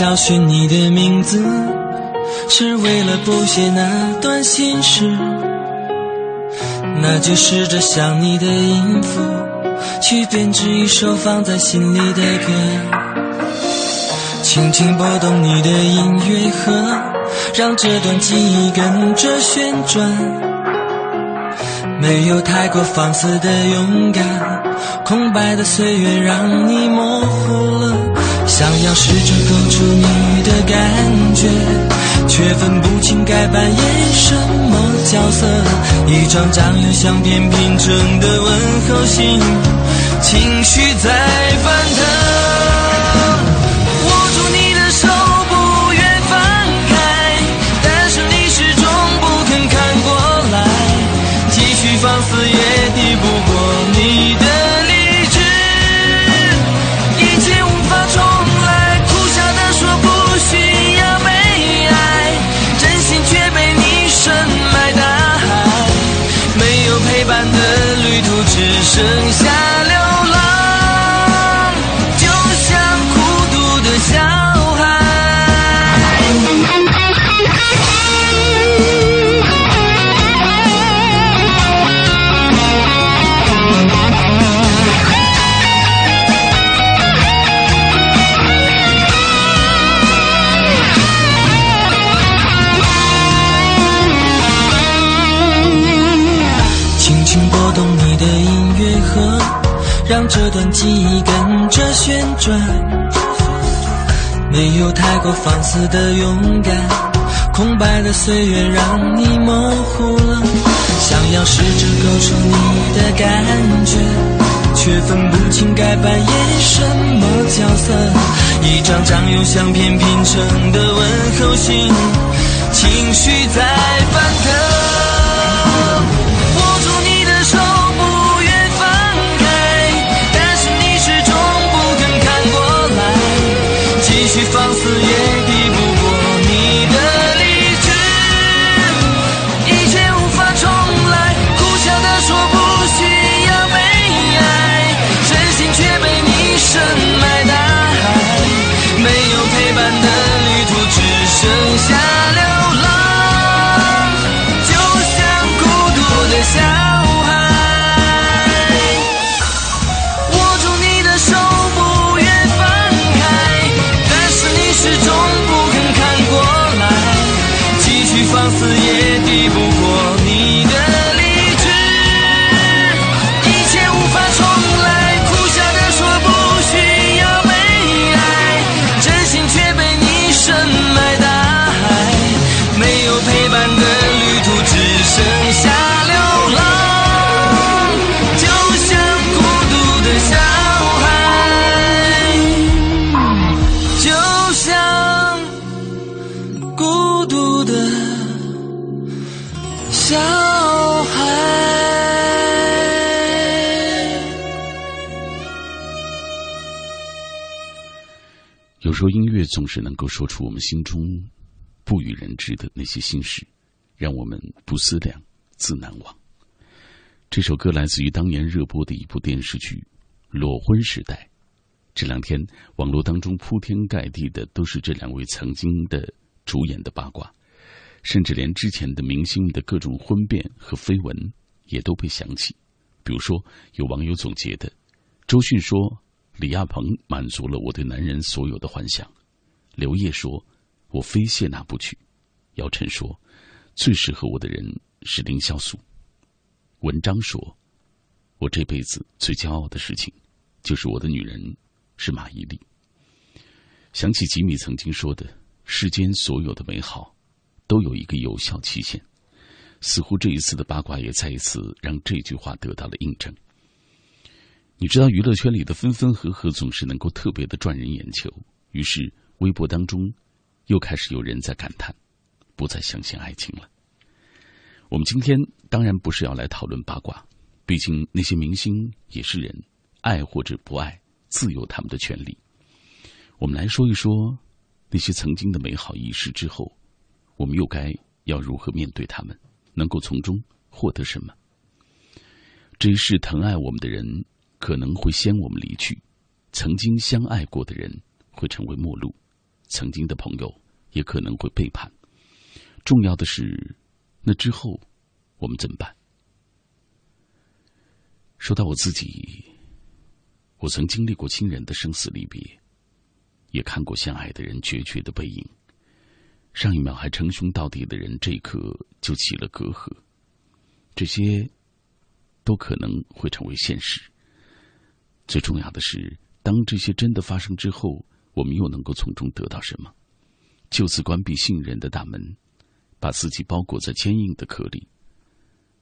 找寻你的名字，是为了补写那段心事。那就试着想你的音符，去编织一首放在心里的歌。轻轻拨动你的音乐盒，让这段记忆跟着旋转。没有太过放肆的勇敢，空白的岁月让你模糊了。想要试着勾出你的感觉，却分不清该扮演什么角色。一张张用相片拼成的问候信，情绪在翻腾。转，没有太过放肆的勇敢，空白的岁月让你模糊了。想要试着勾出你的感觉，却分不清该扮演什么角色。一张张用相片拼成的问候信，情绪在翻腾。放说音乐总是能够说出我们心中不与人知的那些心事，让我们不思量，自难忘。这首歌来自于当年热播的一部电视剧《裸婚时代》。这两天网络当中铺天盖地的都是这两位曾经的主演的八卦，甚至连之前的明星的各种婚变和绯闻也都被想起。比如说，有网友总结的，周迅说。李亚鹏满足了我对男人所有的幻想，刘烨说：“我非谢娜不娶。”姚晨说：“最适合我的人是凌潇肃。”文章说：“我这辈子最骄傲的事情，就是我的女人是马伊琍。”想起吉米曾经说的：“世间所有的美好，都有一个有效期限。”似乎这一次的八卦也再一次让这句话得到了印证。你知道，娱乐圈里的分分合合总是能够特别的赚人眼球，于是微博当中又开始有人在感叹，不再相信爱情了。我们今天当然不是要来讨论八卦，毕竟那些明星也是人，爱或者不爱，自有他们的权利。我们来说一说那些曾经的美好仪式之后，我们又该要如何面对他们，能够从中获得什么？这一世疼爱我们的人可能会先我们离去，曾经相爱过的人会成为陌路，曾经的朋友也可能会背叛。重要的是，那之后我们怎么办？说到我自己，我曾经历过亲人的生死离别。也看过相爱的人决绝的背影，上一秒还称兄道弟的人，这一刻就起了隔阂。这些都可能会成为现实。最重要的是，当这些真的发生之后，我们又能够从中得到什么？就此关闭信任的大门，把自己包裹在坚硬的壳里，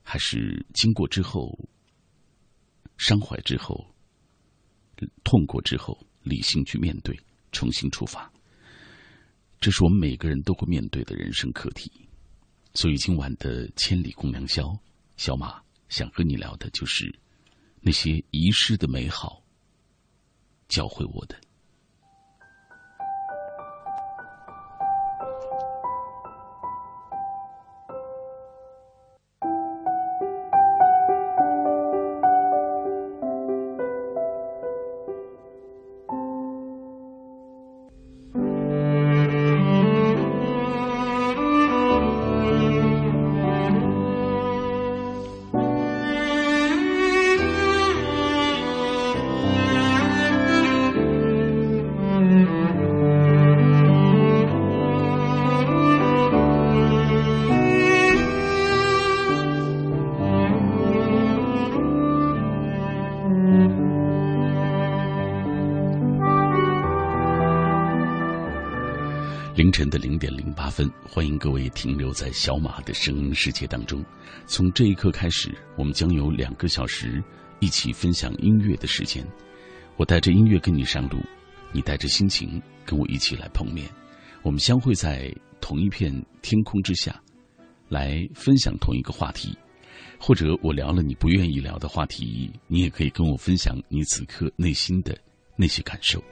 还是经过之后、伤怀之后、痛过之后，理性去面对？重新出发，这是我们每个人都会面对的人生课题。所以今晚的《千里共良宵》，小马想和你聊的就是那些遗失的美好，教会我的。凌晨的零点零八分，欢迎各位停留在小马的声音世界当中。从这一刻开始，我们将有两个小时一起分享音乐的时间。我带着音乐跟你上路，你带着心情跟我一起来碰面。我们相会在同一片天空之下，来分享同一个话题。或者我聊了你不愿意聊的话题，你也可以跟我分享你此刻内心的那些感受。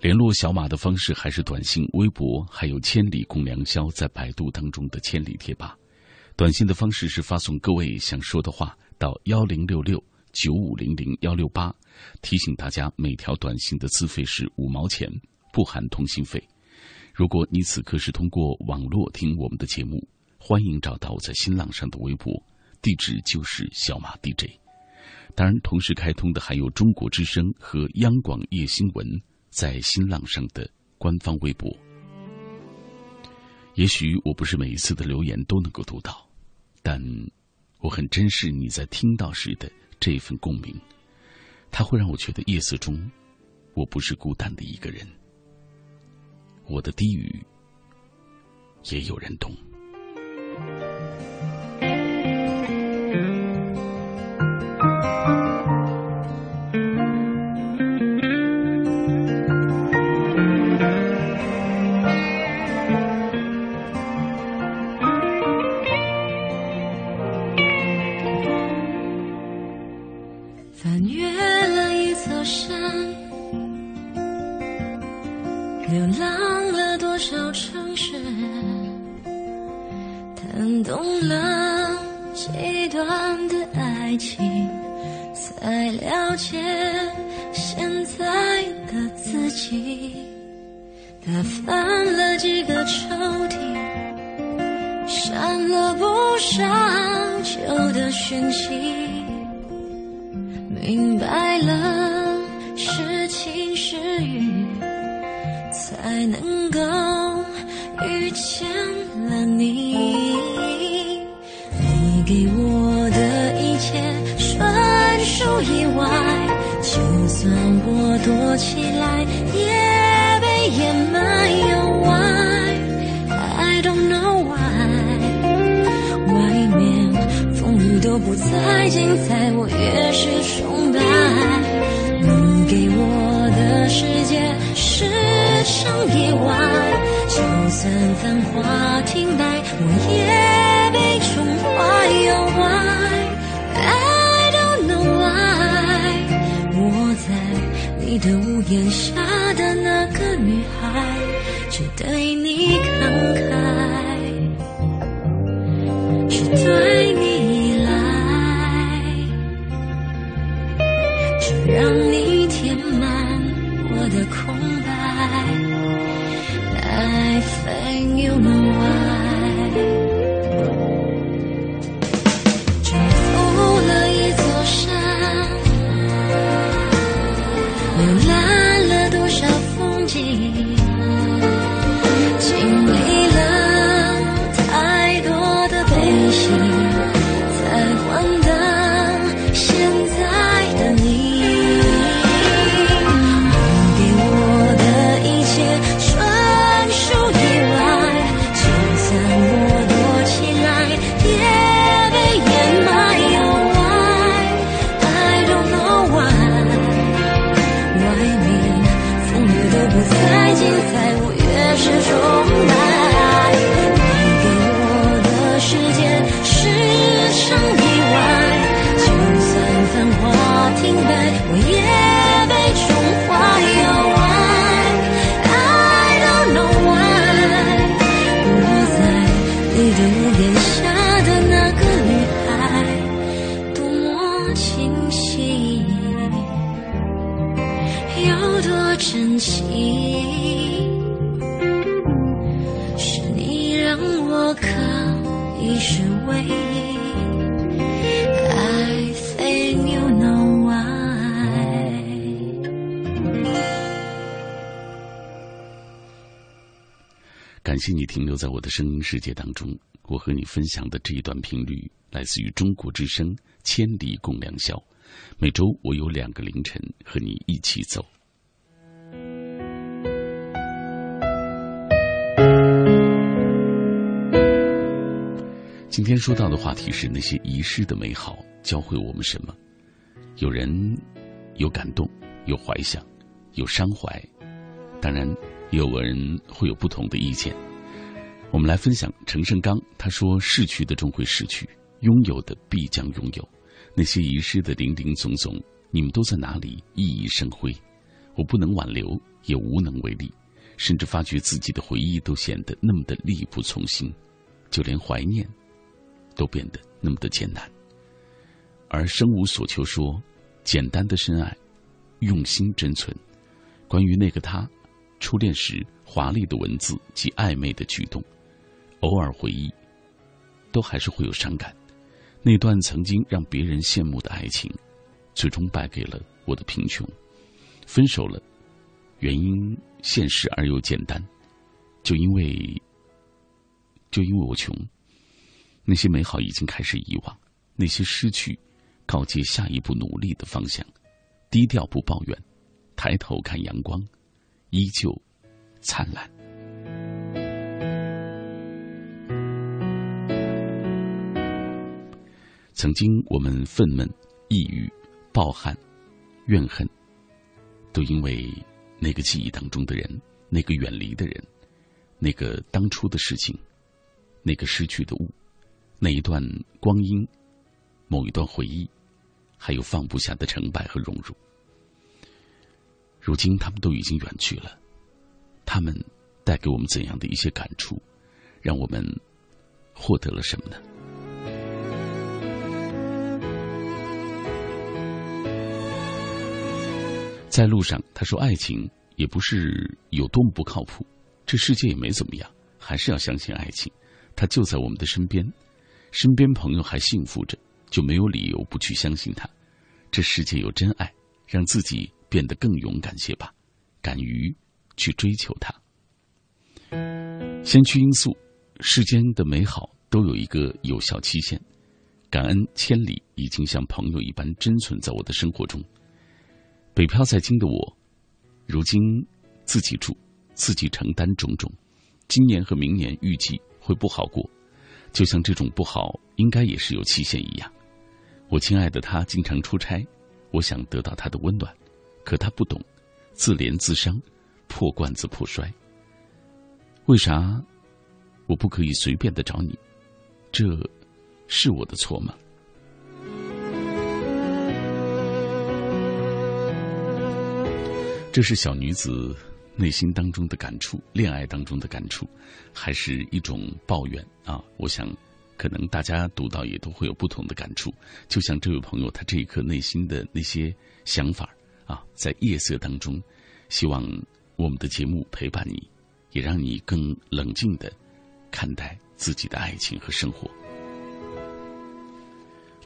联络小马的方式还是短信、微博，还有“千里共良宵”在百度当中的“千里贴吧”。短信的方式是发送各位想说的话到幺零六六九五零零幺六八。提醒大家，每条短信的资费是五毛钱，不含通信费。如果你此刻是通过网络听我们的节目，欢迎找到我在新浪上的微博，地址就是小马 DJ。当然，同时开通的还有中国之声和央广夜新闻。在新浪上的官方微博，也许我不是每一次的留言都能够读到，但我很珍视你在听到时的这份共鸣，它会让我觉得夜色中我不是孤单的一个人，我的低语也有人懂。懂了几段的爱情，才了解现在的自己，打翻了几个抽屉，删了不少旧的讯息，明白了是晴是雨，才能够遇见了你。意外，就算我躲起来，也被掩埋。Why I don't know why，外面风雨都不再精彩，我越是崇拜。你给我的世界是场意外，就算繁华停摆，我也被宠坏。Why 你的屋檐下的那个女孩，只对你慷慨，只对的声音世界当中。我和你分享的这一段频率来自于中国之声《千里共良宵》。每周我有两个凌晨和你一起走。今天说到的话题是那些遗失的美好教会我们什么？有人有感动，有怀想，有伤怀，当然也有人会有不同的意见。我们来分享陈胜刚，他说：“逝去的终会逝去，拥有的必将拥有。那些遗失的零零总总，你们都在哪里熠熠生辉？我不能挽留，也无能为力，甚至发觉自己的回忆都显得那么的力不从心，就连怀念都变得那么的艰难。而生无所求说，简单的深爱，用心珍存。关于那个他，初恋时华丽的文字及暧昧的举动。”偶尔回忆，都还是会有伤感。那段曾经让别人羡慕的爱情，最终败给了我的贫穷。分手了，原因现实而又简单，就因为，就因为我穷。那些美好已经开始遗忘，那些失去，告诫下一步努力的方向。低调不抱怨，抬头看阳光，依旧灿烂。曾经我们愤懑、抑郁、抱憾、怨恨，都因为那个记忆当中的人，那个远离的人，那个当初的事情，那个失去的物，那一段光阴，某一段回忆，还有放不下的成败和荣辱。如今他们都已经远去了，他们带给我们怎样的一些感触，让我们获得了什么呢？在路上，他说：“爱情也不是有多么不靠谱，这世界也没怎么样，还是要相信爱情。他就在我们的身边，身边朋友还幸福着，就没有理由不去相信他。这世界有真爱，让自己变得更勇敢些吧，敢于去追求它。先驱因素，世间的美好都有一个有效期限。感恩千里已经像朋友一般珍存在我的生活中。”北漂在京的我，如今自己住，自己承担种种。今年和明年预计会不好过，就像这种不好应该也是有期限一样。我亲爱的他经常出差，我想得到他的温暖，可他不懂，自怜自伤，破罐子破摔。为啥我不可以随便的找你？这是我的错吗？这是小女子内心当中的感触，恋爱当中的感触，还是一种抱怨啊？我想，可能大家读到也都会有不同的感触。就像这位朋友他这一刻内心的那些想法啊，在夜色当中，希望我们的节目陪伴你，也让你更冷静的看待自己的爱情和生活。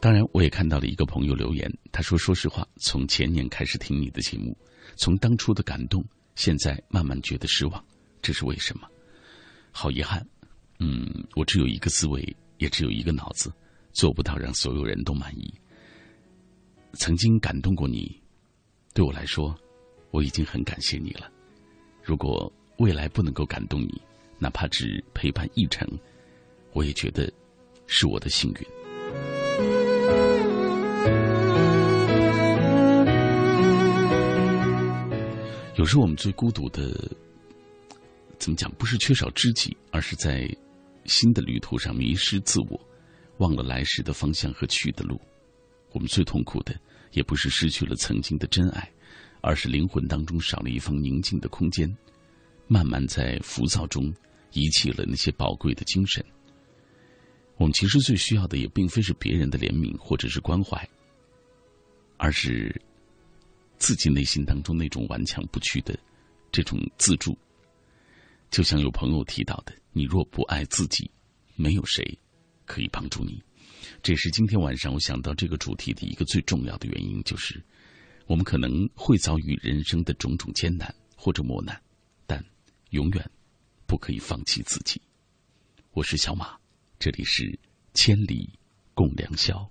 当然，我也看到了一个朋友留言，他说：“说实话，从前年开始听你的节目。”从当初的感动，现在慢慢觉得失望，这是为什么？好遗憾，嗯，我只有一个思维，也只有一个脑子，做不到让所有人都满意。曾经感动过你，对我来说，我已经很感谢你了。如果未来不能够感动你，哪怕只陪伴一程，我也觉得是我的幸运。有时我们最孤独的，怎么讲？不是缺少知己，而是在新的旅途上迷失自我，忘了来时的方向和去的路。我们最痛苦的，也不是失去了曾经的真爱，而是灵魂当中少了一方宁静的空间，慢慢在浮躁中遗弃了那些宝贵的精神。我们其实最需要的，也并非是别人的怜悯或者是关怀，而是。自己内心当中那种顽强不屈的这种自助，就像有朋友提到的：“你若不爱自己，没有谁可以帮助你。”这也是今天晚上我想到这个主题的一个最重要的原因，就是我们可能会遭遇人生的种种艰难或者磨难，但永远不可以放弃自己。我是小马，这里是千里共良宵。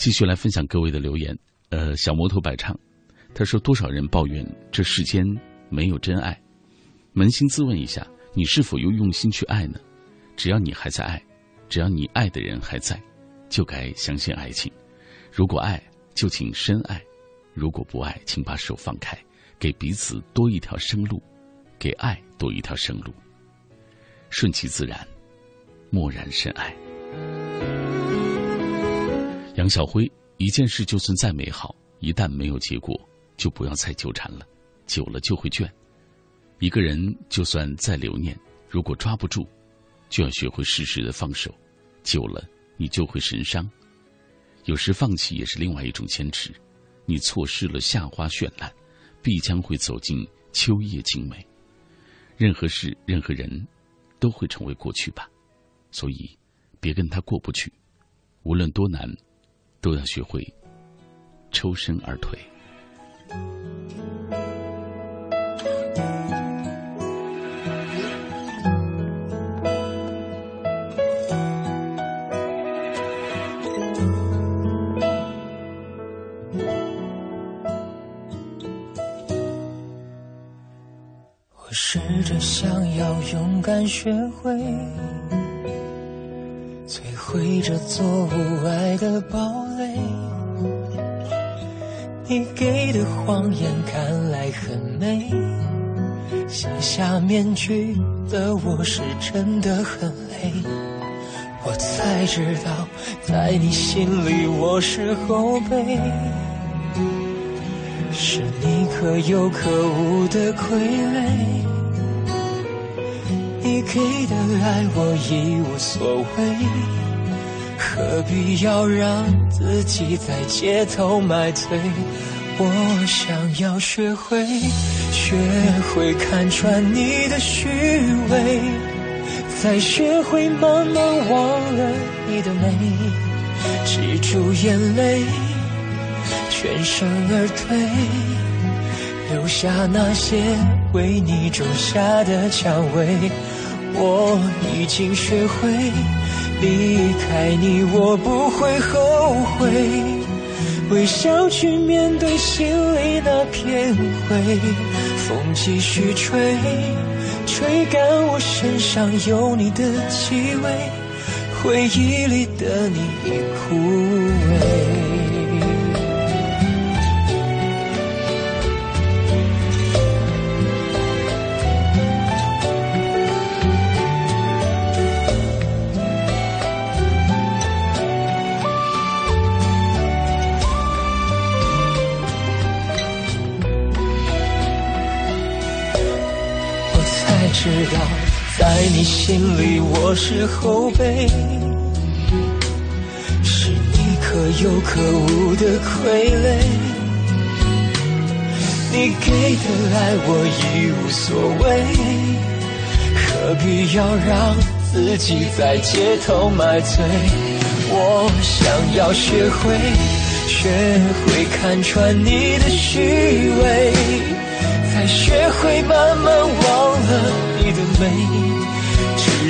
继续来分享各位的留言。呃，小摩托摆唱，他说：“多少人抱怨这世间没有真爱？扪心自问一下，你是否又用心去爱呢？只要你还在爱，只要你爱的人还在，就该相信爱情。如果爱，就请深爱；如果不爱，请把手放开，给彼此多一条生路，给爱多一条生路。顺其自然，默然深爱。”杨晓辉，一件事就算再美好，一旦没有结果，就不要再纠缠了，久了就会倦。一个人就算再留念，如果抓不住，就要学会适时的放手，久了你就会神伤。有时放弃也是另外一种坚持。你错失了夏花绚烂，必将会走进秋叶静美。任何事，任何人，都会成为过去吧。所以，别跟他过不去，无论多难。都要学会抽身而退。我试着想要勇敢学会。摧毁这座无爱的堡垒，你给的谎言看来很美，卸下面具的我是真的很累。我才知道，在你心里我是后辈，是你可有可无的傀儡。你给的爱我已无所谓，何必要让自己在街头买醉？我想要学会，学会看穿你的虚伪，再学会慢慢忘了你的美，止住眼泪，全身而退，留下那些为你种下的蔷薇。我已经学会离开你，我不会后悔。微笑去面对心里那片灰。风继续吹，吹干我身上有你的气味，回忆里的你已枯萎。你心里我是后辈，是你可有可无的傀儡。你给的爱我已无所谓，何必要让自己在街头买醉？我想要学会，学会看穿你的虚伪，才学会慢慢忘了。你的美，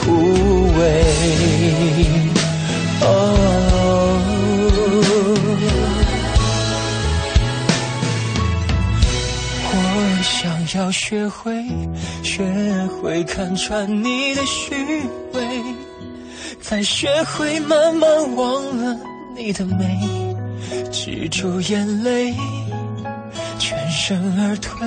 枯萎。哦我想要学会，学会看穿你的虚伪，再学会慢慢忘了你的美，止住眼泪，全身而退。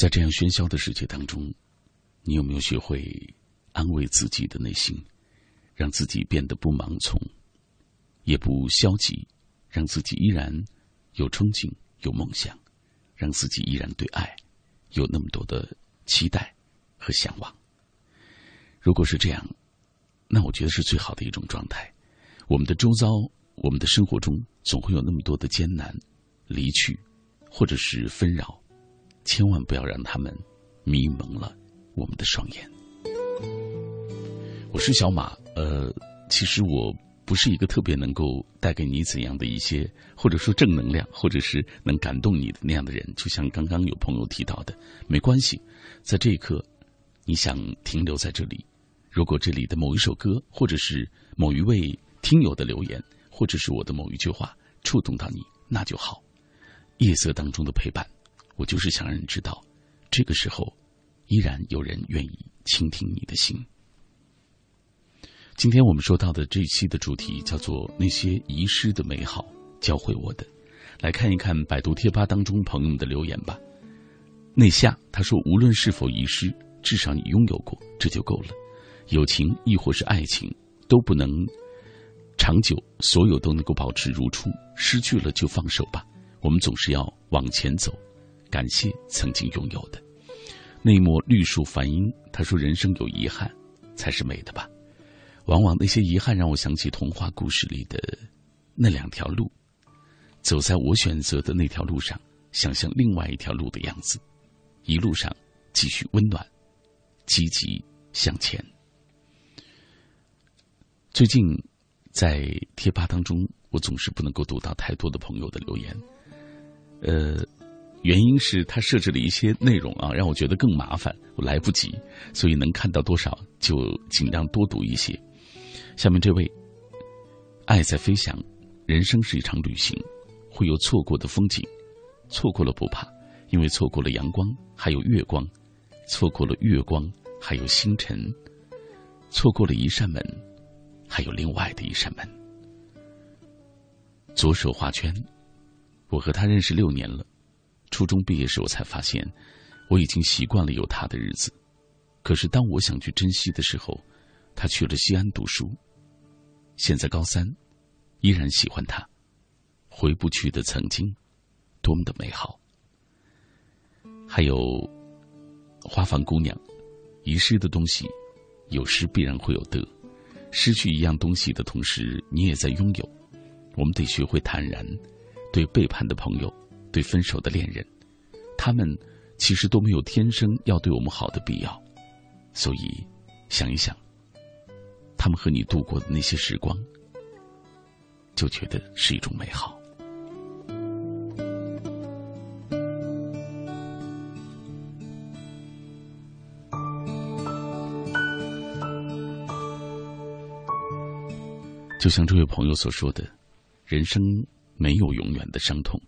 在这样喧嚣的世界当中，你有没有学会安慰自己的内心，让自己变得不盲从，也不消极，让自己依然有憧憬、有梦想，让自己依然对爱有那么多的期待和向往？如果是这样，那我觉得是最好的一种状态。我们的周遭，我们的生活中，总会有那么多的艰难、离去，或者是纷扰。千万不要让他们迷蒙了我们的双眼。我是小马，呃，其实我不是一个特别能够带给你怎样的一些，或者说正能量，或者是能感动你的那样的人。就像刚刚有朋友提到的，没关系，在这一刻，你想停留在这里，如果这里的某一首歌，或者是某一位听友的留言，或者是我的某一句话触动到你，那就好。夜色当中的陪伴。我就是想让人知道，这个时候依然有人愿意倾听你的心。今天我们说到的这一期的主题叫做“那些遗失的美好教会我的”。来看一看百度贴吧当中朋友们的留言吧。内夏他说：“无论是否遗失，至少你拥有过，这就够了。友情亦或是爱情，都不能长久，所有都能够保持如初。失去了就放手吧。我们总是要往前走。”感谢曾经拥有的那一抹绿树繁英。他说：“人生有遗憾，才是美的吧？往往那些遗憾让我想起童话故事里的那两条路。走在我选择的那条路上，想象另外一条路的样子，一路上继续温暖，积极向前。”最近在贴吧当中，我总是不能够读到太多的朋友的留言，呃。原因是他设置了一些内容啊，让我觉得更麻烦，我来不及，所以能看到多少就尽量多读一些。下面这位，爱在飞翔，人生是一场旅行，会有错过的风景，错过了不怕，因为错过了阳光，还有月光错过了月光，还有星辰；错过了一扇门，还有另外的一扇门。左手画圈，我和他认识六年了。初中毕业时，我才发现，我已经习惯了有他的日子。可是当我想去珍惜的时候，他去了西安读书。现在高三，依然喜欢他。回不去的曾经，多么的美好。还有花房姑娘，遗失的东西，有失必然会有得。失去一样东西的同时，你也在拥有。我们得学会坦然，对背叛的朋友，对分手的恋人，他们其实都没有天生要对我们好的必要。所以，想一想，他们和你度过的那些时光，就觉得是一种美好。就像这位朋友所说的，人生没有永远的伤痛，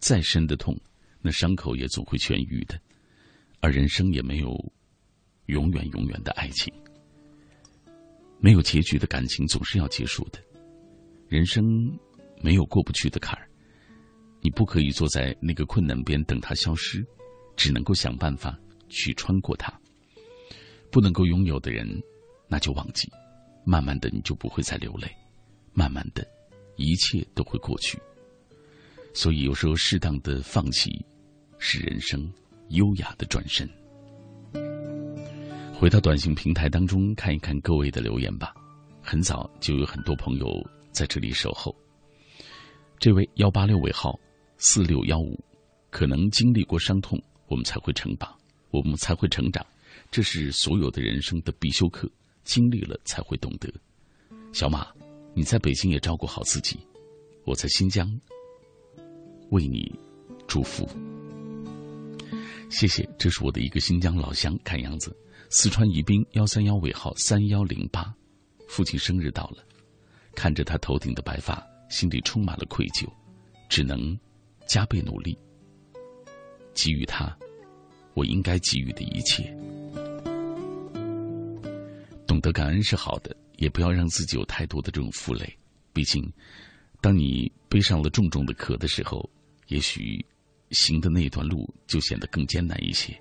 再深的痛，那伤口也总会痊愈的，而人生也没有永远永远的爱情，没有结局的感情总是要结束的，人生没有过不去的坎儿，你不可以坐在那个困难边等它消失，只能够想办法去穿过它。不能够拥有的人，那就忘记，慢慢的你就不会再流泪。慢慢的，一切都会过去。所以有时候适当的放弃，是人生优雅的转身。回到短信平台当中看一看各位的留言吧。很早就有很多朋友在这里守候。这位幺八六尾号四六幺五，可能经历过伤痛，我们才会成长，我们才会成长。这是所有的人生的必修课，经历了才会懂得。小马。你在北京也照顾好自己，我在新疆为你祝福。谢谢，这是我的一个新疆老乡，看样子四川宜宾幺三幺尾号三幺零八，父亲生日到了，看着他头顶的白发，心里充满了愧疚，只能加倍努力，给予他我应该给予的一切。懂得感恩是好的。也不要让自己有太多的这种负累，毕竟，当你背上了重重的壳的时候，也许行的那段路就显得更艰难一些。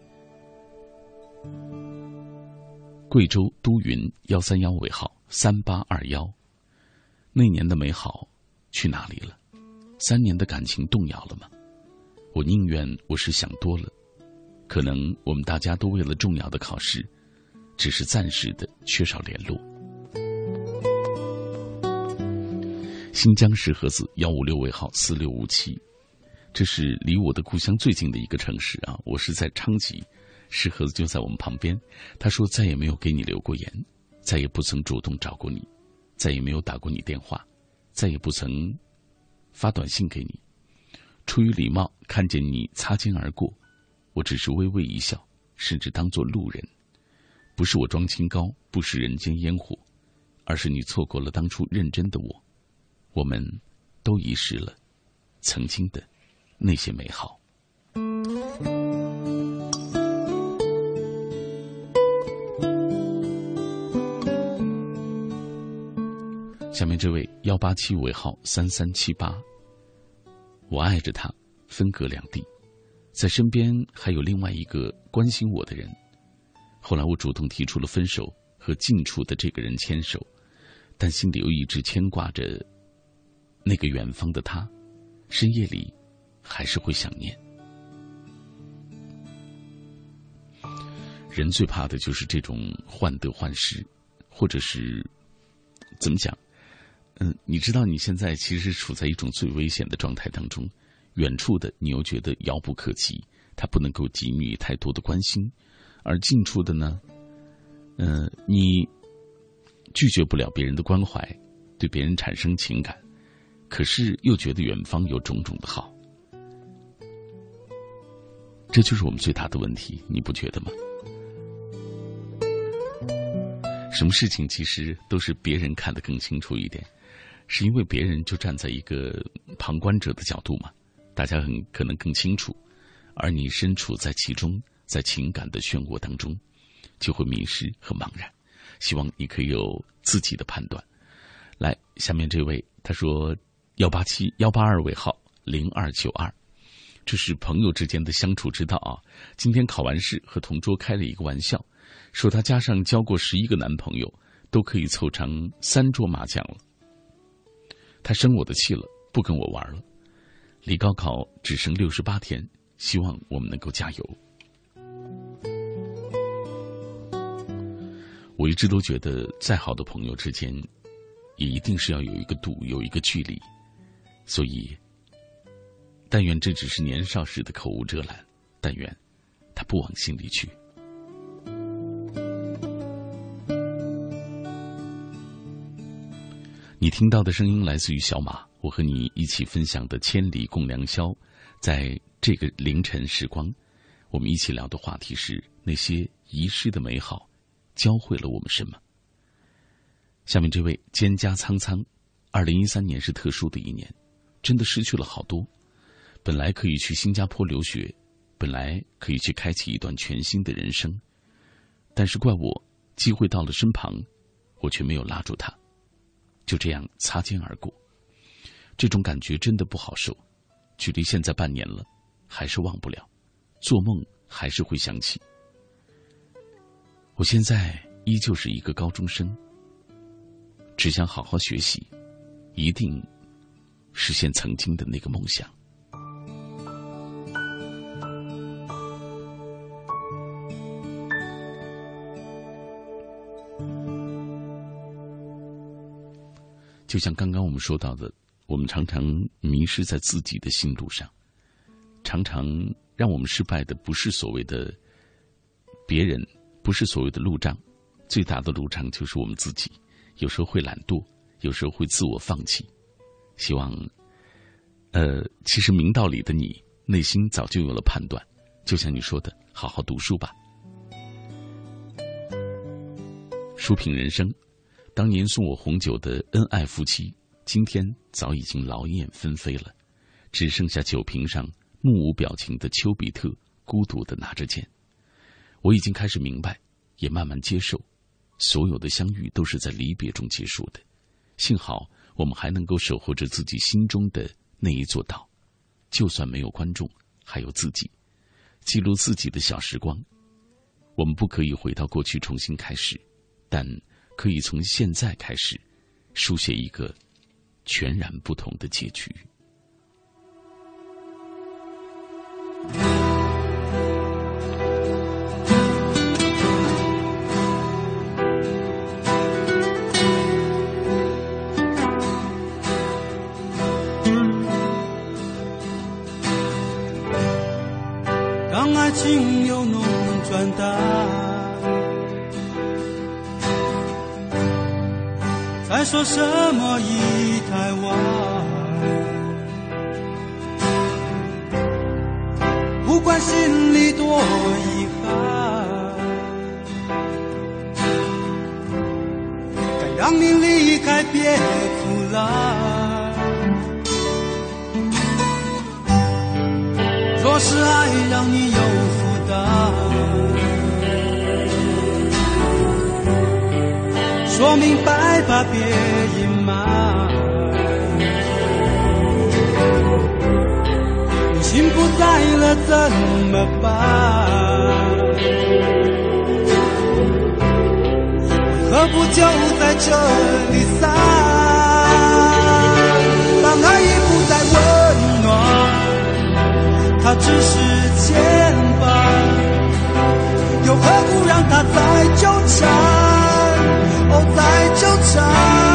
贵州都匀幺三幺尾号三八二幺，那年的美好去哪里了？三年的感情动摇了吗？我宁愿我是想多了，可能我们大家都为了重要的考试，只是暂时的缺少联络。新疆石河子幺五六尾号四六五七，这是离我的故乡最近的一个城市啊！我是在昌吉，石河子就在我们旁边。他说再也没有给你留过言，再也不曾主动找过你，再也没有打过你电话，再也不曾发短信给你。出于礼貌，看见你擦肩而过，我只是微微一笑，甚至当做路人。不是我装清高，不食人间烟火，而是你错过了当初认真的我。我们都遗失了曾经的那些美好。下面这位幺八七尾号三三七八，我爱着他，分隔两地，在身边还有另外一个关心我的人。后来我主动提出了分手，和近处的这个人牵手，但心里又一直牵挂着。那个远方的他，深夜里还是会想念。人最怕的就是这种患得患失，或者是怎么讲？嗯，你知道你现在其实处在一种最危险的状态当中。远处的你又觉得遥不可及，他不能够给予太多的关心；而近处的呢，嗯，你拒绝不了别人的关怀，对别人产生情感。可是又觉得远方有种种的好，这就是我们最大的问题，你不觉得吗？什么事情其实都是别人看得更清楚一点，是因为别人就站在一个旁观者的角度嘛，大家很可能更清楚，而你身处在其中，在情感的漩涡当中，就会迷失和茫然。希望你可以有自己的判断。来，下面这位他说：幺八七幺八二尾号零二九二，这是朋友之间的相处之道啊。今天考完试，和同桌开了一个玩笑，说他加上交过十一个男朋友，都可以凑成三桌麻将了。他生我的气了，不跟我玩了。离高考只剩六十八天，希望我们能够加油。我一直都觉得，再好的朋友之间。也一定是要有一个度，有一个距离，所以，但愿这只是年少时的口无遮拦，但愿他不往心里去。你听到的声音来自于小马，我和你一起分享的《千里共良宵》，在这个凌晨时光，我们一起聊的话题是那些遗失的美好，教会了我们什么？下面这位蒹葭苍苍，二零一三年是特殊的一年，真的失去了好多。本来可以去新加坡留学，本来可以去开启一段全新的人生，但是怪我，机会到了身旁，我却没有拉住他，就这样擦肩而过。这种感觉真的不好受，距离现在半年了，还是忘不了，做梦还是会想起。我现在依旧是一个高中生。只想好好学习，一定实现曾经的那个梦想。就像刚刚我们说到的，我们常常迷失在自己的心路上，常常让我们失败的不是所谓的别人，不是所谓的路障，最大的路障就是我们自己。有时候会懒惰，有时候会自我放弃。希望，呃，其实明道理的你，内心早就有了判断。就像你说的，好好读书吧。书品人生，当年送我红酒的恩爱夫妻，今天早已经劳燕分飞了，只剩下酒瓶上目无表情的丘比特孤独的拿着剑。我已经开始明白，也慢慢接受。所有的相遇都是在离别中结束的，幸好我们还能够守候着自己心中的那一座岛，就算没有观众，还有自己，记录自己的小时光。我们不可以回到过去重新开始，但可以从现在开始，书写一个全然不同的结局。当爱情由浓转淡，再说什么已太晚。不管心里多遗憾，该让你离开，别阻拦。若是爱让你有说明白吧，别隐瞒。心不在了怎么办？何不就在这里散？当爱已不再温暖。它只是牵绊，又何苦让它再纠缠？哦，再纠缠。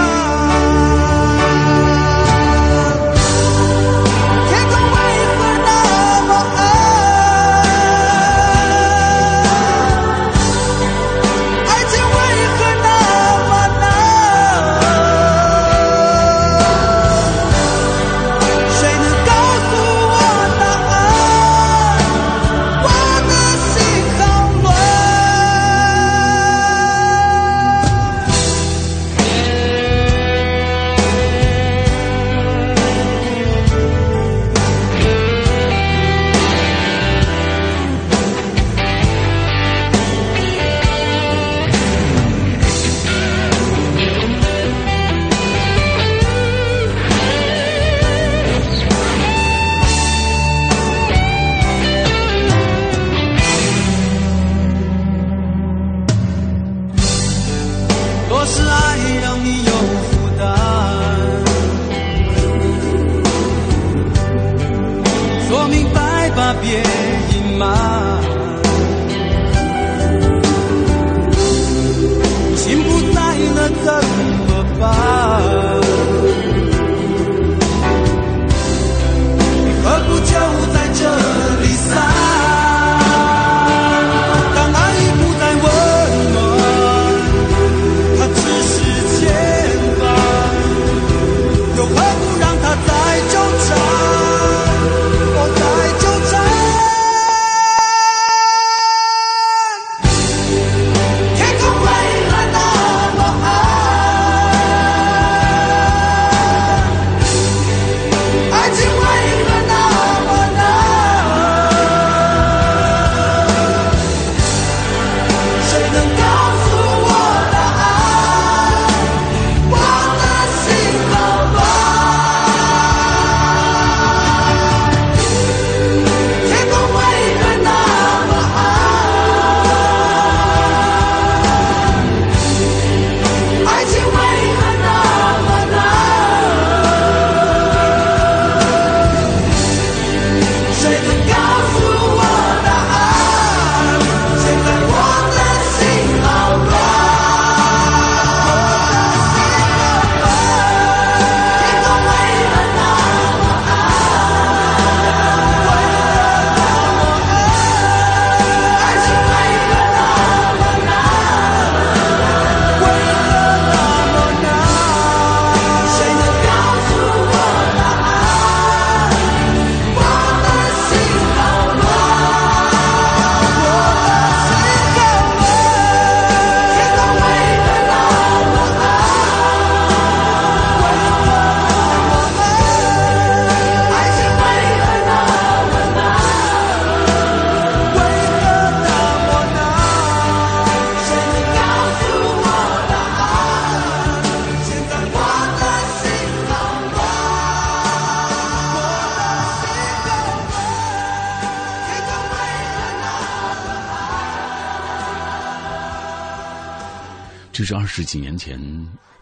这是二十几年前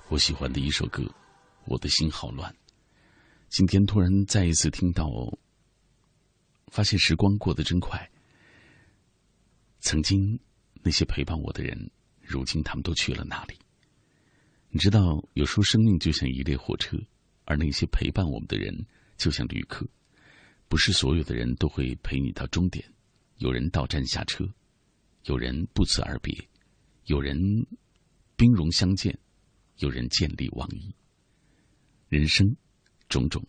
我喜欢的一首歌，《我的心好乱》。今天突然再一次听到，发现时光过得真快。曾经那些陪伴我的人，如今他们都去了哪里？你知道，有时候生命就像一列火车，而那些陪伴我们的人就像旅客。不是所有的人都会陪你到终点，有人到站下车，有人不辞而别，有人兵戎相见，有人见利忘义。人生种种，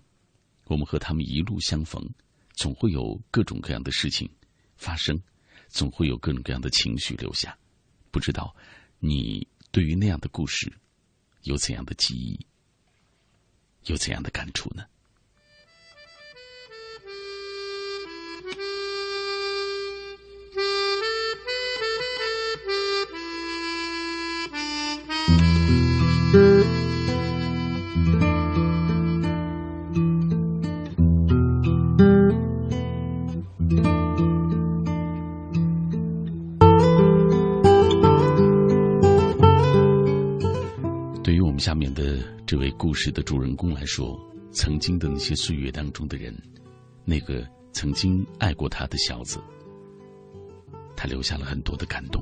我们和他们一路相逢，总会有各种各样的事情发生，总会有各种各样的情绪留下。不知道你对于那样的故事有怎样的记忆，有怎样的感触呢？这位故事的主人公来说，曾经的那些岁月当中的人，那个曾经爱过他的小子，他留下了很多的感动。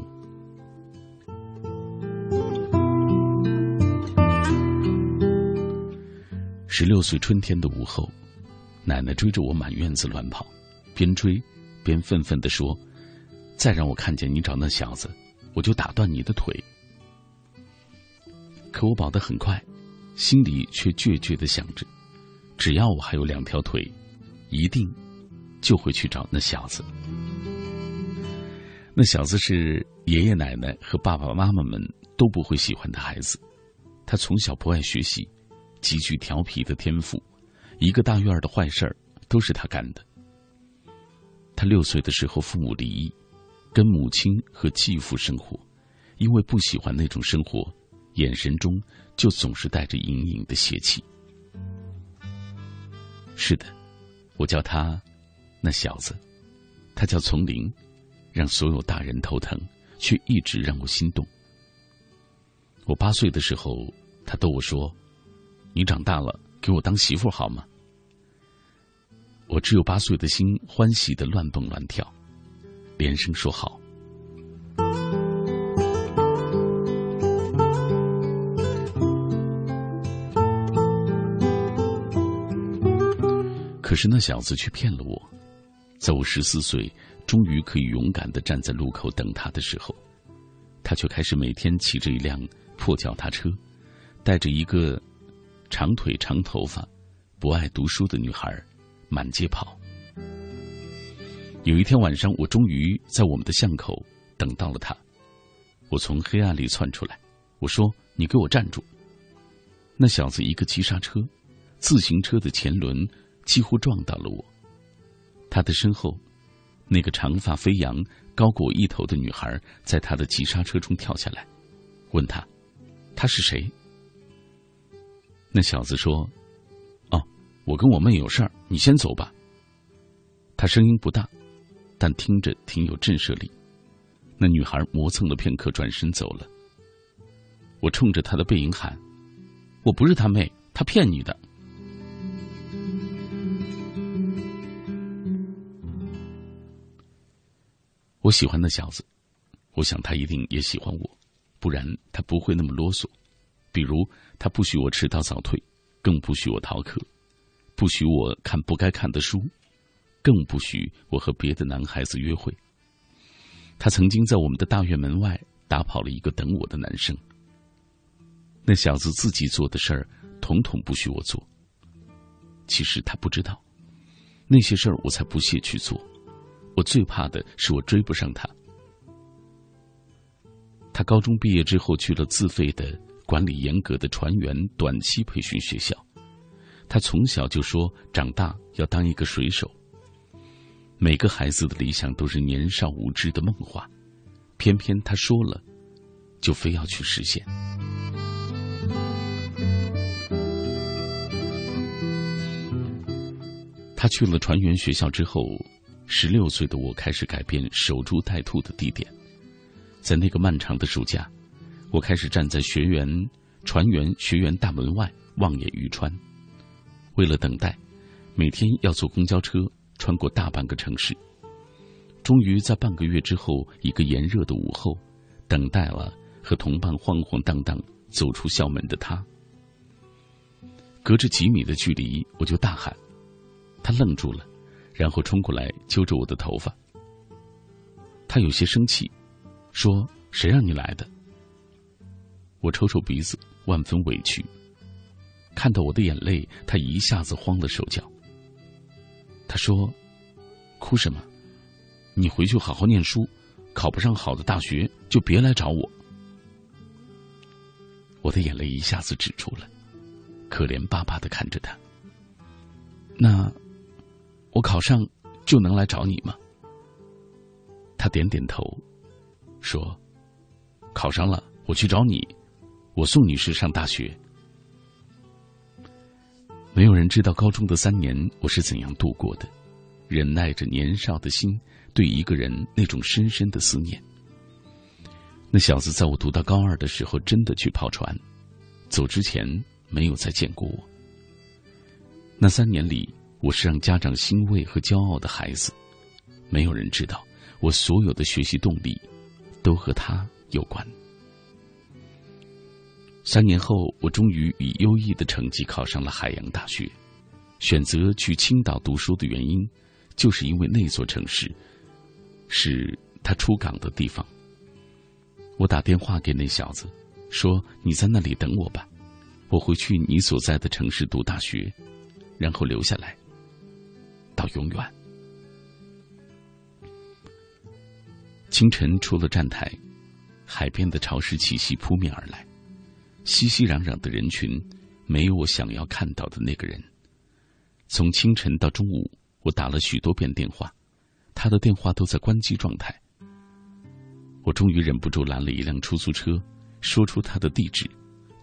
十六岁春天的午后，奶奶追着我满院子乱跑，边追边愤愤地说：“再让我看见你找那小子，我就打断你的腿。”可我跑得很快，心里却倔倔的想着：只要我还有两条腿，一定就会去找那小子。那小子是爷爷奶奶和爸爸妈妈们都不会喜欢的孩子，他从小不爱学习，极具调皮的天赋，一个大院的坏事儿都是他干的。他六岁的时候父母离异，跟母亲和继父生活，因为不喜欢那种生活。眼神中就总是带着隐隐的邪气。是的，我叫他那小子，他叫丛林，让所有大人头疼，却一直让我心动。我八岁的时候，他逗我说：“你长大了，给我当媳妇好吗？”我只有八岁的心，欢喜的乱蹦乱跳，连声说好。可是那小子却骗了我，在我十四岁，终于可以勇敢的站在路口等他的时候，他却开始每天骑着一辆破脚踏车，带着一个长腿长头发、不爱读书的女孩满街跑。有一天晚上，我终于在我们的巷口等到了他。我从黑暗里窜出来，我说：“你给我站住！”那小子一个急刹车，自行车的前轮。几乎撞到了我。他的身后，那个长发飞扬、高过我一头的女孩，在他的急刹车中跳下来，问他：“他是谁？”那小子说：“哦，我跟我妹有事儿，你先走吧。”他声音不大，但听着挺有震慑力。那女孩磨蹭了片刻，转身走了。我冲着他的背影喊：“我不是他妹，他骗你的。”我喜欢那小子，我想他一定也喜欢我，不然他不会那么啰嗦。比如，他不许我迟到早退，更不许我逃课，不许我看不该看的书，更不许我和别的男孩子约会。他曾经在我们的大院门外打跑了一个等我的男生。那小子自己做的事儿，统统不许我做。其实他不知道，那些事儿我才不屑去做。我最怕的是我追不上他。他高中毕业之后去了自费的、管理严格的船员短期培训学校。他从小就说长大要当一个水手。每个孩子的理想都是年少无知的梦话，偏偏他说了，就非要去实现。他去了船员学校之后。十六岁的我开始改变守株待兔的地点，在那个漫长的暑假，我开始站在学员船员学员大门外望眼欲穿。为了等待，每天要坐公交车穿过大半个城市。终于在半个月之后，一个炎热的午后，等待了和同伴晃晃荡荡走出校门的他。隔着几米的距离，我就大喊，他愣住了。然后冲过来揪着我的头发，他有些生气，说：“谁让你来的？”我抽抽鼻子，万分委屈。看到我的眼泪，他一下子慌了手脚。他说：“哭什么？你回去好好念书，考不上好的大学就别来找我。”我的眼泪一下子止住了，可怜巴巴的看着他。那。我考上就能来找你吗？他点点头，说：“考上了，我去找你，我送你去上大学。”没有人知道高中的三年我是怎样度过的，忍耐着年少的心对一个人那种深深的思念。那小子在我读到高二的时候真的去跑船，走之前没有再见过我。那三年里。我是让家长欣慰和骄傲的孩子，没有人知道我所有的学习动力都和他有关。三年后，我终于以优异的成绩考上了海洋大学。选择去青岛读书的原因，就是因为那座城市是他出港的地方。我打电话给那小子，说：“你在那里等我吧，我会去你所在的城市读大学，然后留下来。”到永远。清晨出了站台，海边的潮湿气息扑面而来，熙熙攘攘的人群，没有我想要看到的那个人。从清晨到中午，我打了许多遍电话，他的电话都在关机状态。我终于忍不住拦了一辆出租车，说出他的地址，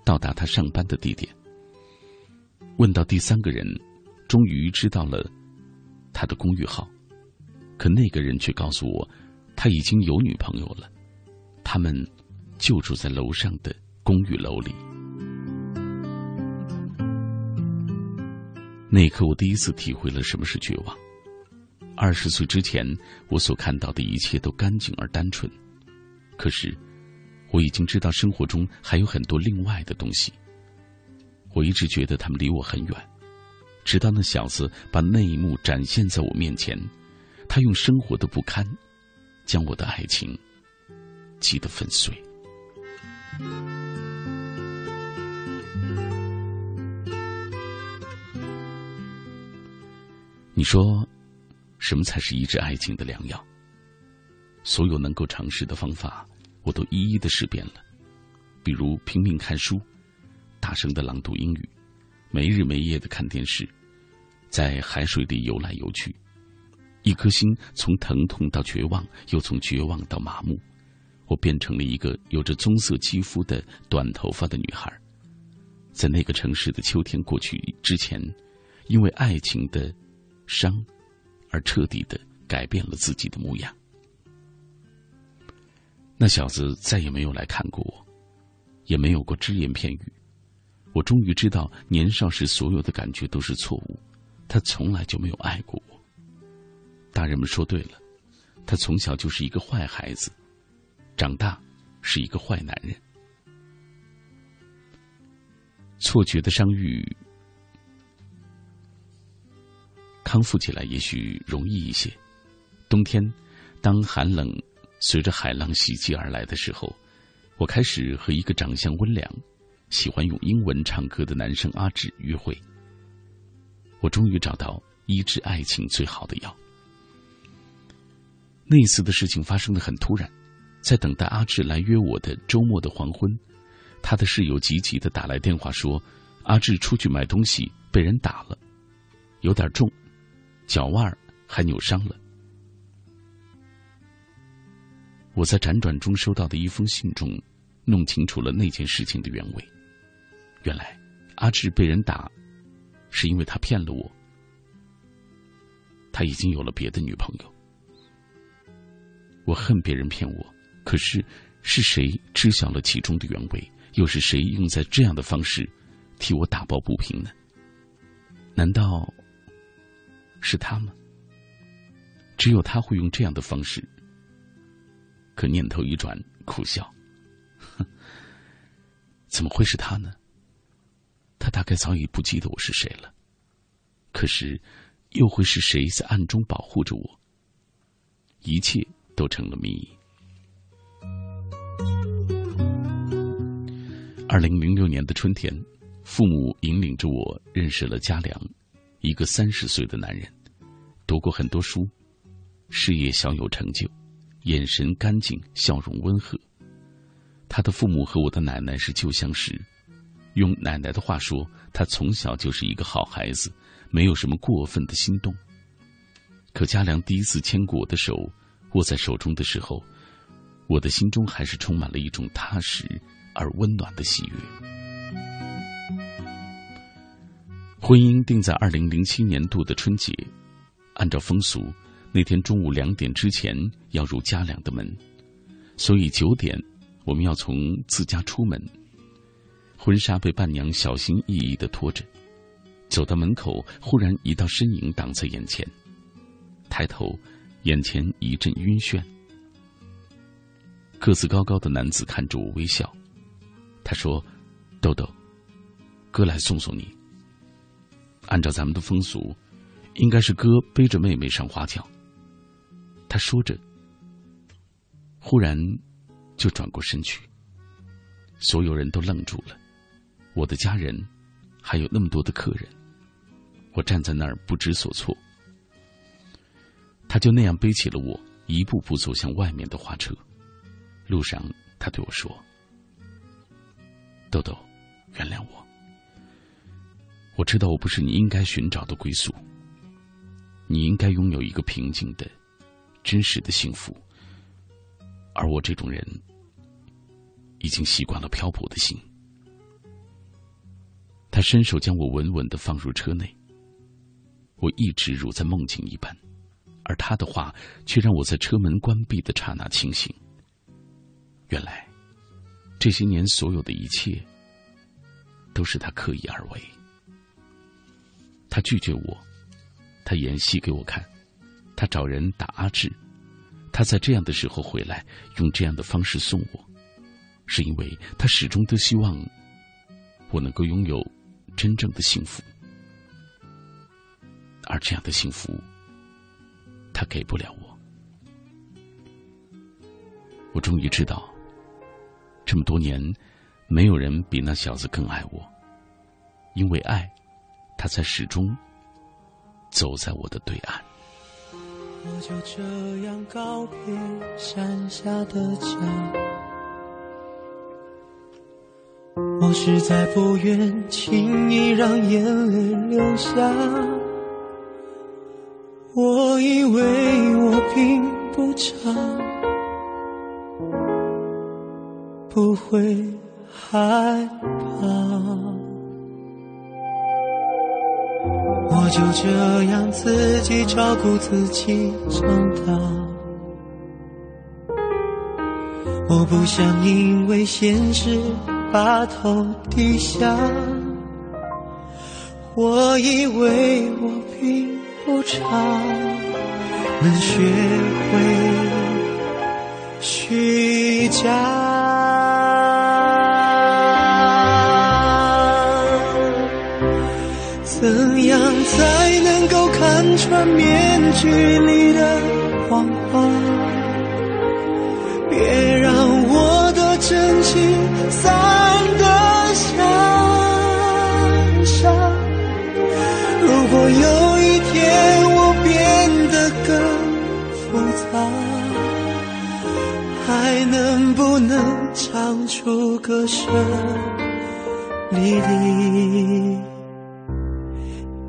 到达他上班的地点。问到第三个人，终于知道了。他的公寓号，可那个人却告诉我，他已经有女朋友了，他们就住在楼上的公寓楼里。那一刻，我第一次体会了什么是绝望。二十岁之前，我所看到的一切都干净而单纯，可是，我已经知道生活中还有很多另外的东西。我一直觉得他们离我很远，直到那小子把那一幕展现在我面前，他用生活的不堪，将我的爱情击得粉碎。你说，什么才是医治爱情的良药？所有能够尝试的方法，我都一一的试遍了。比如拼命看书，大声的朗读英语，没日没夜的看电视，在海水里游来游去，一颗心从疼痛到绝望，又从绝望到麻木，我变成了一个有着棕色肌肤的短头发的女孩。在那个城市的秋天过去之前，因为爱情的。伤，而彻底的改变了自己的模样。那小子再也没有来看过我，也没有过只言片语。我终于知道，年少时所有的感觉都是错误。他从来就没有爱过我。大人们说对了，他从小就是一个坏孩子，长大是一个坏男人。错觉的伤愈。康复起来也许容易一些。冬天，当寒冷随着海浪袭击而来的时候，我开始和一个长相温良、喜欢用英文唱歌的男生阿志约会。我终于找到医治爱情最好的药。那次的事情发生的很突然，在等待阿志来约我的周末的黄昏，他的室友急急的打来电话说，阿志出去买东西被人打了，有点重。脚腕还扭伤了。我在辗转中收到的一封信中，弄清楚了那件事情的原委。原来，阿志被人打，是因为他骗了我。他已经有了别的女朋友。我恨别人骗我，可是是谁知晓了其中的原委？又是谁用在这样的方式替我打抱不平呢？难道？是他吗？只有他会用这样的方式。可念头一转，苦笑：“哼，怎么会是他呢？他大概早已不记得我是谁了。可是，又会是谁在暗中保护着我？一切都成了谜。”二零零六年的春天，父母引领着我认识了嘉良。一个三十岁的男人，读过很多书，事业小有成就，眼神干净，笑容温和。他的父母和我的奶奶是旧相识，用奶奶的话说，他从小就是一个好孩子，没有什么过分的心动。可嘉良第一次牵过我的手，握在手中的时候，我的心中还是充满了一种踏实而温暖的喜悦。婚姻定在二零零七年度的春节，按照风俗，那天中午两点之前要入家良的门，所以九点我们要从自家出门。婚纱被伴娘小心翼翼的拖着，走到门口，忽然一道身影挡在眼前，抬头，眼前一阵晕眩。个子高高的男子看着我微笑，他说：“豆豆，哥来送送你。”按照咱们的风俗，应该是哥背着妹妹上花轿。他说着，忽然就转过身去。所有人都愣住了，我的家人，还有那么多的客人，我站在那儿不知所措。他就那样背起了我，一步步走向外面的花车。路上，他对我说：“豆豆，原谅我。”我知道我不是你应该寻找的归宿。你应该拥有一个平静的、真实的幸福，而我这种人已经习惯了漂泊的心。他伸手将我稳稳的放入车内，我一直如在梦境一般，而他的话却让我在车门关闭的刹那清醒。原来，这些年所有的一切，都是他刻意而为。他拒绝我，他演戏给我看，他找人打阿志，他在这样的时候回来，用这样的方式送我，是因为他始终都希望我能够拥有真正的幸福，而这样的幸福，他给不了我。我终于知道，这么多年，没有人比那小子更爱我，因为爱。他才始终走在我的对岸。我就这样告别山下的家，我实在不愿轻易让眼泪流下。我以为我并不差，不会害怕。我就这样自己照顾自己长大，我不想因为现实把头低下。我以为我并不差，能学会虚假。怎样才能够看穿面具里的谎话？不在，还能不能唱出歌声里的？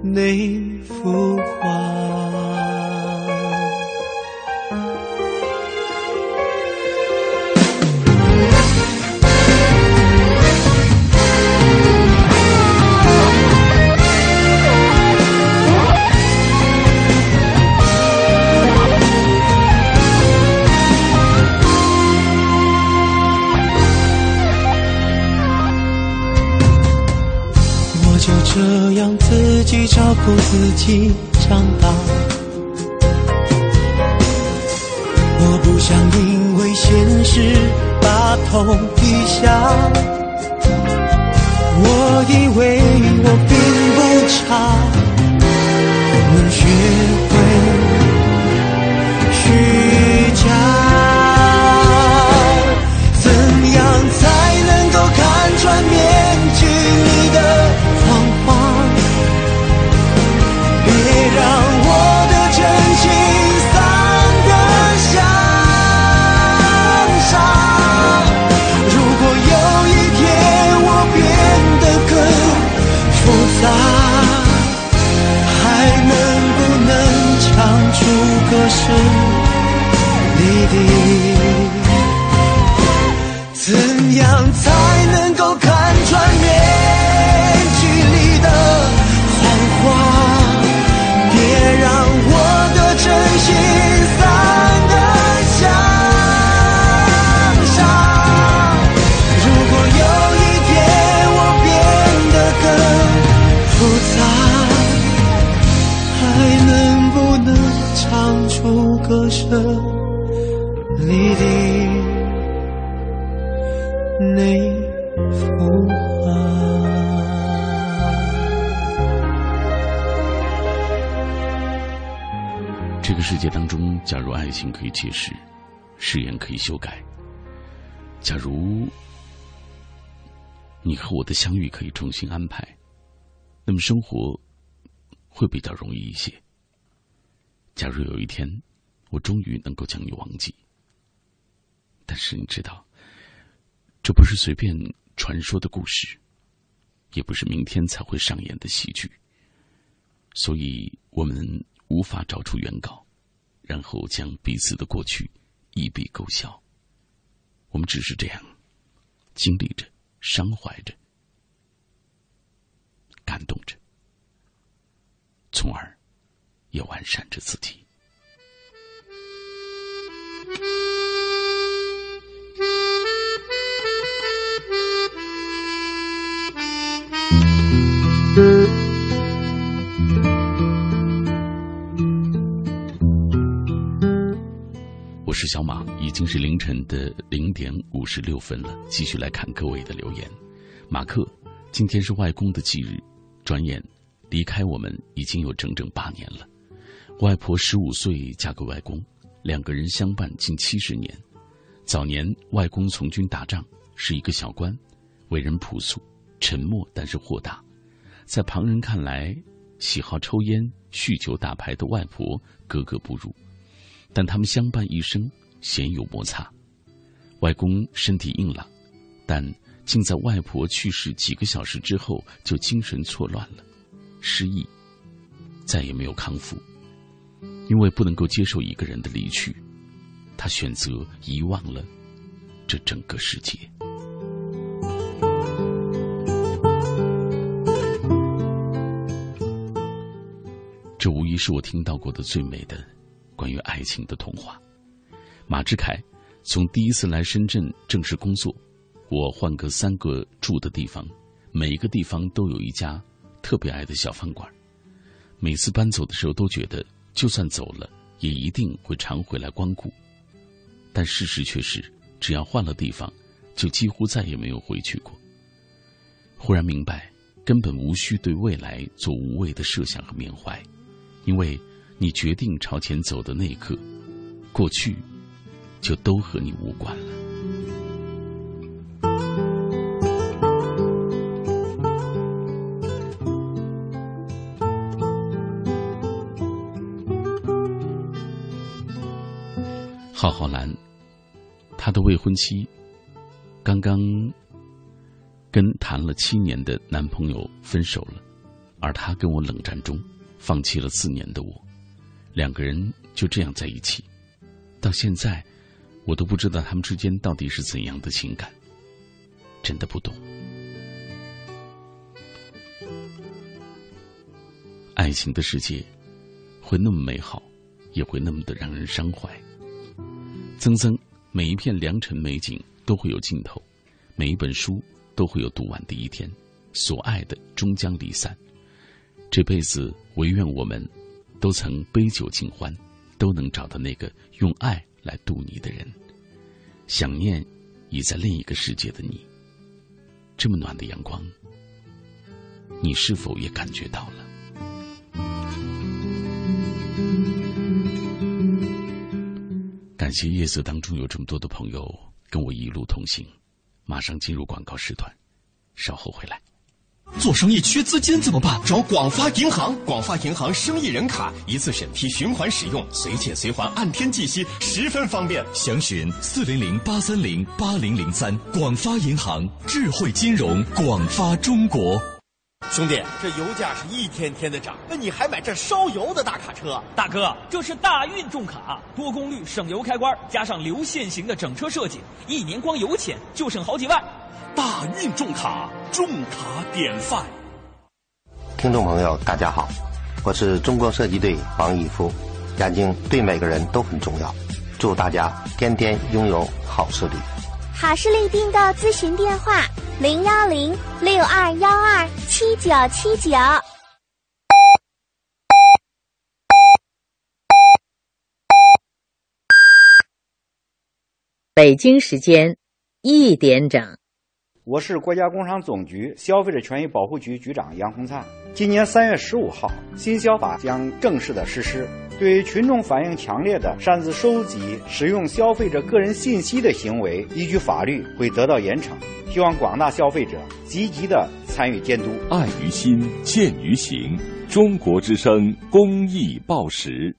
那幅画。长大，我不想因为现实把头假如爱情可以解释，誓言可以修改，假如你和我的相遇可以重新安排，那么生活会比较容易一些。假如有一天我终于能够将你忘记，但是你知道，这不是随便传说的故事，也不是明天才会上演的喜剧，所以我们。无法找出原稿，然后将彼此的过去一笔勾销。我们只是这样经历着、伤怀着、感动着，从而也完善着自己。是小马，已经是凌晨的零点五十六分了。继续来看各位的留言。马克，今天是外公的忌日，转眼离开我们已经有整整八年了。外婆十五岁嫁给外公，两个人相伴近七十年。早年外公从军打仗，是一个小官，为人朴素、沉默，但是豁达。在旁人看来，喜好抽烟、酗酒、打牌的外婆格格不入。但他们相伴一生，鲜有摩擦。外公身体硬朗，但竟在外婆去世几个小时之后就精神错乱了，失忆，再也没有康复。因为不能够接受一个人的离去，他选择遗忘了这整个世界。这无疑是我听到过的最美的。关于爱情的童话，马志凯从第一次来深圳正式工作，我换个三个住的地方，每一个地方都有一家特别爱的小饭馆。每次搬走的时候，都觉得就算走了，也一定会常回来光顾。但事实却是，只要换了地方，就几乎再也没有回去过。忽然明白，根本无需对未来做无谓的设想和缅怀，因为。你决定朝前走的那一刻，过去就都和你无关了。浩浩兰，他的未婚妻刚刚跟谈了七年的男朋友分手了，而他跟我冷战中放弃了四年的我。两个人就这样在一起，到现在，我都不知道他们之间到底是怎样的情感，真的不懂。爱情的世界会那么美好，也会那么的让人伤怀。曾曾，每一片良辰美景都会有尽头，每一本书都会有读完的一天，所爱的终将离散。这辈子，唯愿我们。都曾杯酒尽欢，都能找到那个用爱来度你的人。想念已在另一个世界的你，这么暖的阳光，你是否也感觉到了？感谢夜色当中有这么多的朋友跟我一路同行。马上进入广告时段，稍后回来。做生意缺资金怎么办？找广发银行，广发银行生意人卡一次审批，循环使用，随借随还，按天计息，十分方便。详询四零零八三零八零零三。广发银行，智慧金融，广发中国。兄弟，这油价是一天天的涨，那你还买这烧油的大卡车？大哥，这是大运重卡，多功率省油开关，加上流线型的整车设计，一年光油钱就省好几万。大运重卡，重卡典范。听众朋友，大家好，我是中国射击队王义夫。眼睛对每个人都很重要，祝大家天天拥有好视力。好视力订购咨询电话：零幺零六二幺二七九七九。北京时间一点整。我是国家工商总局消费者权益保护局局长杨洪灿。今年三月十五号，新消法将正式的实施。对于群众反映强烈的擅自收集、使用消费者个人信息的行为，依据法律会得到严惩。希望广大消费者积极的参与监督。爱于心，见于行。中国之声公益报时。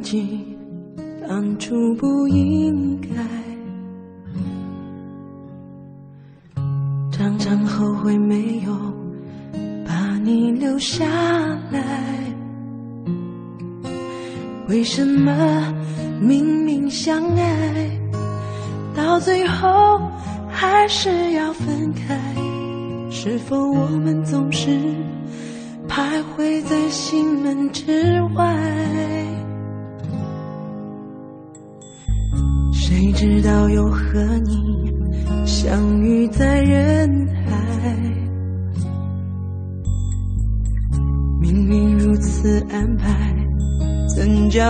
自己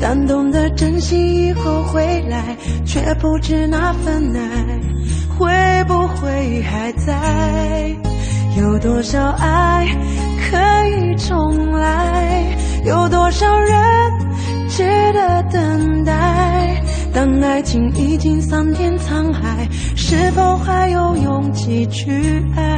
但懂得珍惜以后回来却不知那份爱会不会还在有多少爱可以重来？有多少人值得等待？当爱情已经桑田沧海是否还有勇气去爱？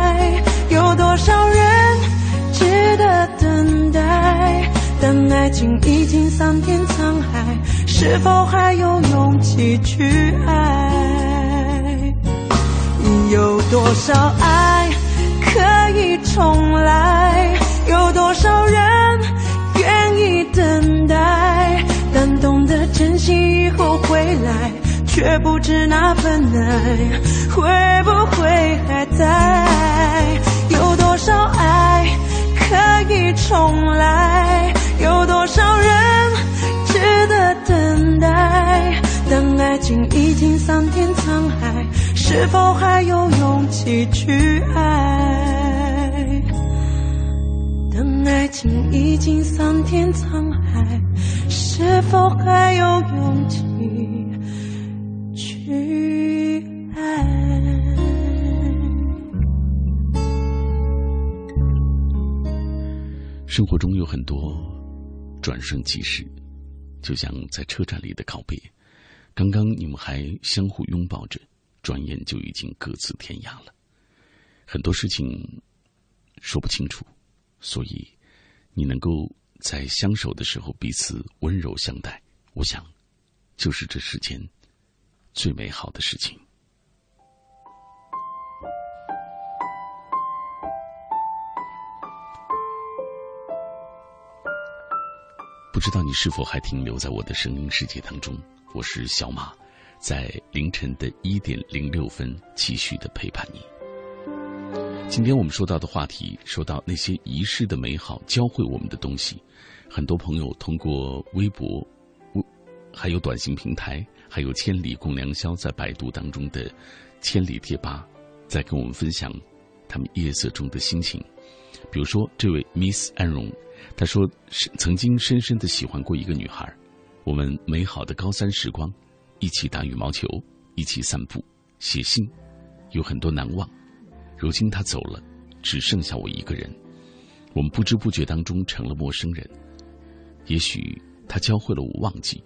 爱情已经桑田沧海是否还有勇气去爱？有多少爱可以重来？有多少人愿意等待但懂得珍惜以后回来？却不知那份爱会不会还在？有多少爱可以重来？有多少人值得等待当爱情已经桑田沧海是否还有勇气去爱当爱情已经桑田沧海是否还有勇气去爱生活中有很多转瞬即逝，就像在车站里的告别。刚刚你们还相互拥抱着，转眼就已经各自天涯了。很多事情说不清楚，所以你能够在相守的时候彼此温柔相待，我想就是这世间最美好的事情。不知道你是否还停留在我的声音世界当中？我是小马，在凌晨的一点零六分继续的陪伴你。今天我们说到的话题，说到那些遗失的美好，教会我们的东西。很多朋友通过微博、微还有短信平台，还有“千里共良宵”在百度当中的“千里贴吧”，在跟我们分享他们夜色中的心情。比如说，这位 Miss 安荣，他说是曾经深深的喜欢过一个女孩，我们美好的高三时光，一起打羽毛球，一起散步，写信，有很多难忘。如今她走了，只剩下我一个人，我们不知不觉当中成了陌生人。也许他教会了我忘记，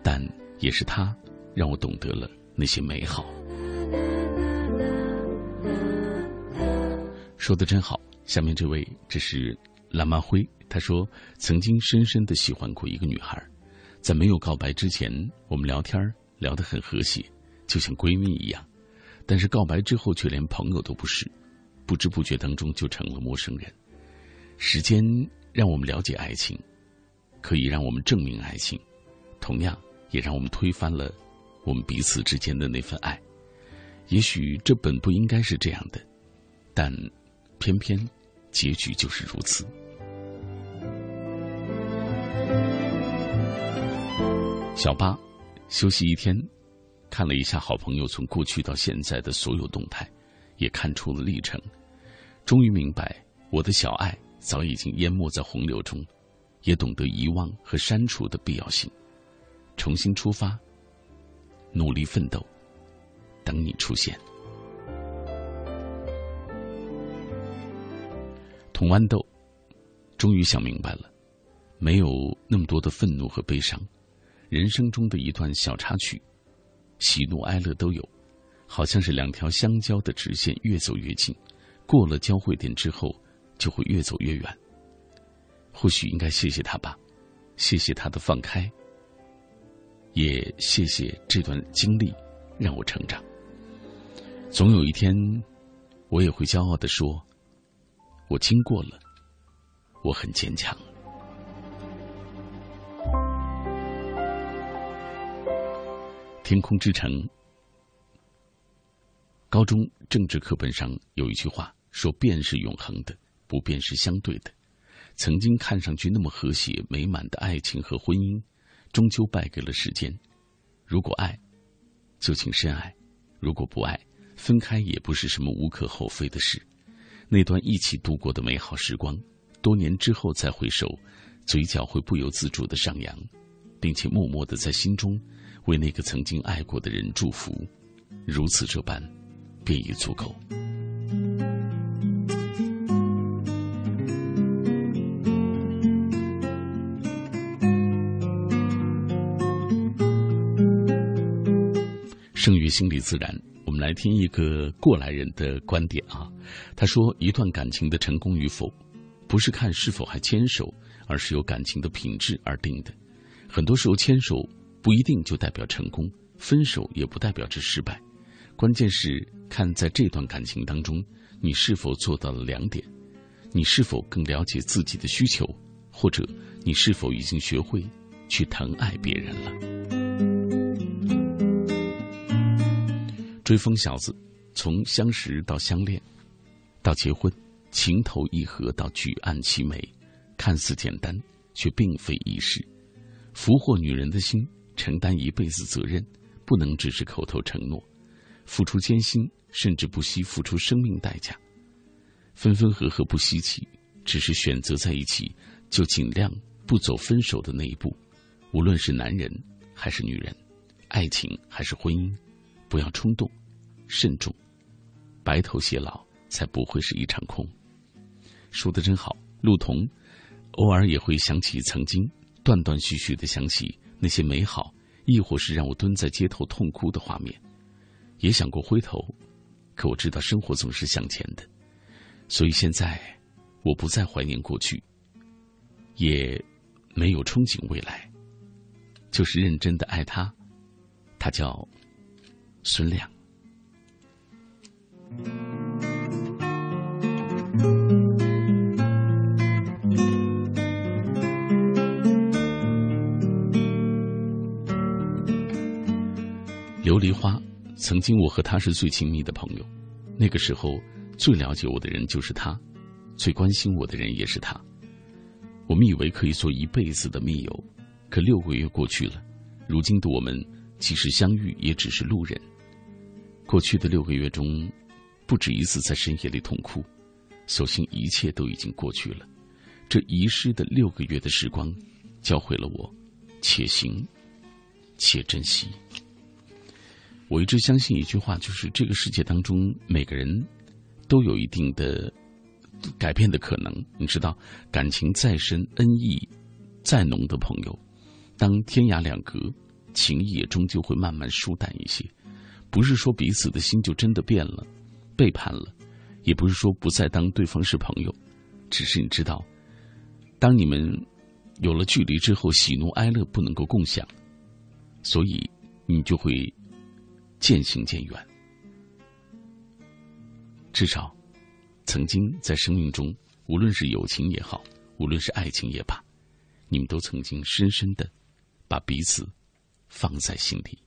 但也是他让我懂得了那些美好。说的真好。下面这位，这是蓝马辉，他说曾经深深的喜欢过一个女孩，在没有告白之前，我们聊天聊得很和谐，就像闺蜜一样。但是告白之后，却连朋友都不是，不知不觉当中就成了陌生人。时间让我们了解爱情。可以让我们证明爱情，同样也让我们推翻了我们彼此之间的那份爱。也许这本不应该是这样的，但偏偏结局就是如此。小八休息一天，看了一下好朋友从过去到现在的所有动态，也看出了历程，终于明白我的小爱早已经淹没在洪流中。也懂得遗忘和删除的必要性，重新出发，努力奋斗，等你出现。童豌豆终于想明白了，没有那么多的愤怒和悲伤，人生中的一段小插曲，喜怒哀乐都有，好像是两条相交的直线，越走越近，过了交汇点之后，就会越走越远。或许应该谢谢他吧，谢谢他的放开，也谢谢这段经历让我成长。总有一天，我也会骄傲的说：“我经过了，我很坚强。”天空之城，高中政治课本上有一句话说：“变是永恒的，不变是相对的。”曾经看上去那么和谐美满的爱情和婚姻，终究败给了时间。如果爱，就请深爱；如果不爱，分开也不是什么无可厚非的事。那段一起度过的美好时光，多年之后再回首，嘴角会不由自主的上扬，并且默默的在心中为那个曾经爱过的人祝福。如此这般，便已足够。胜于心理自然。我们来听一个过来人的观点啊，他说：一段感情的成功与否，不是看是否还牵手，而是由感情的品质而定的。很多时候，牵手不一定就代表成功，分手也不代表着失败。关键是看在这段感情当中，你是否做到了两点：你是否更了解自己的需求，或者你是否已经学会去疼爱别人了。追风小子，从相识到相恋，到结婚，情投意合到举案齐眉，看似简单，却并非易事。俘获女人的心，承担一辈子责任，不能只是口头承诺，付出艰辛，甚至不惜付出生命代价。分分合合不稀奇，只是选择在一起，就尽量不走分手的那一步。无论是男人还是女人，爱情还是婚姻。不要冲动，慎重，白头偕老才不会是一场空。说的真好，陆童，偶尔也会想起曾经，断断续续的想起那些美好，亦或是让我蹲在街头痛哭的画面。也想过回头，可我知道生活总是向前的，所以现在我不再怀念过去，也没有憧憬未来，就是认真的爱他，他叫。孙亮，琉璃花。曾经，我和他是最亲密的朋友。那个时候，最了解我的人就是他，最关心我的人也是他。我们以为可以做一辈子的密友，可六个月过去了，如今的我们即使相遇，也只是路人。过去的六个月中，不止一次在深夜里痛哭，所幸一切都已经过去了。这遗失的六个月的时光，教会了我，且行，且珍惜。我一直相信一句话，就是这个世界当中每个人都有一定的改变的可能。你知道，感情再深、恩义再浓的朋友，当天涯两隔，情谊也终究会慢慢疏淡一些。不是说彼此的心就真的变了、背叛了，也不是说不再当对方是朋友，只是你知道，当你们有了距离之后，喜怒哀乐不能够共享，所以你就会。渐行渐远，至少，曾经在生命中，无论是友情也好，无论是爱情也罢，你们都曾经深深的把彼此放在心里。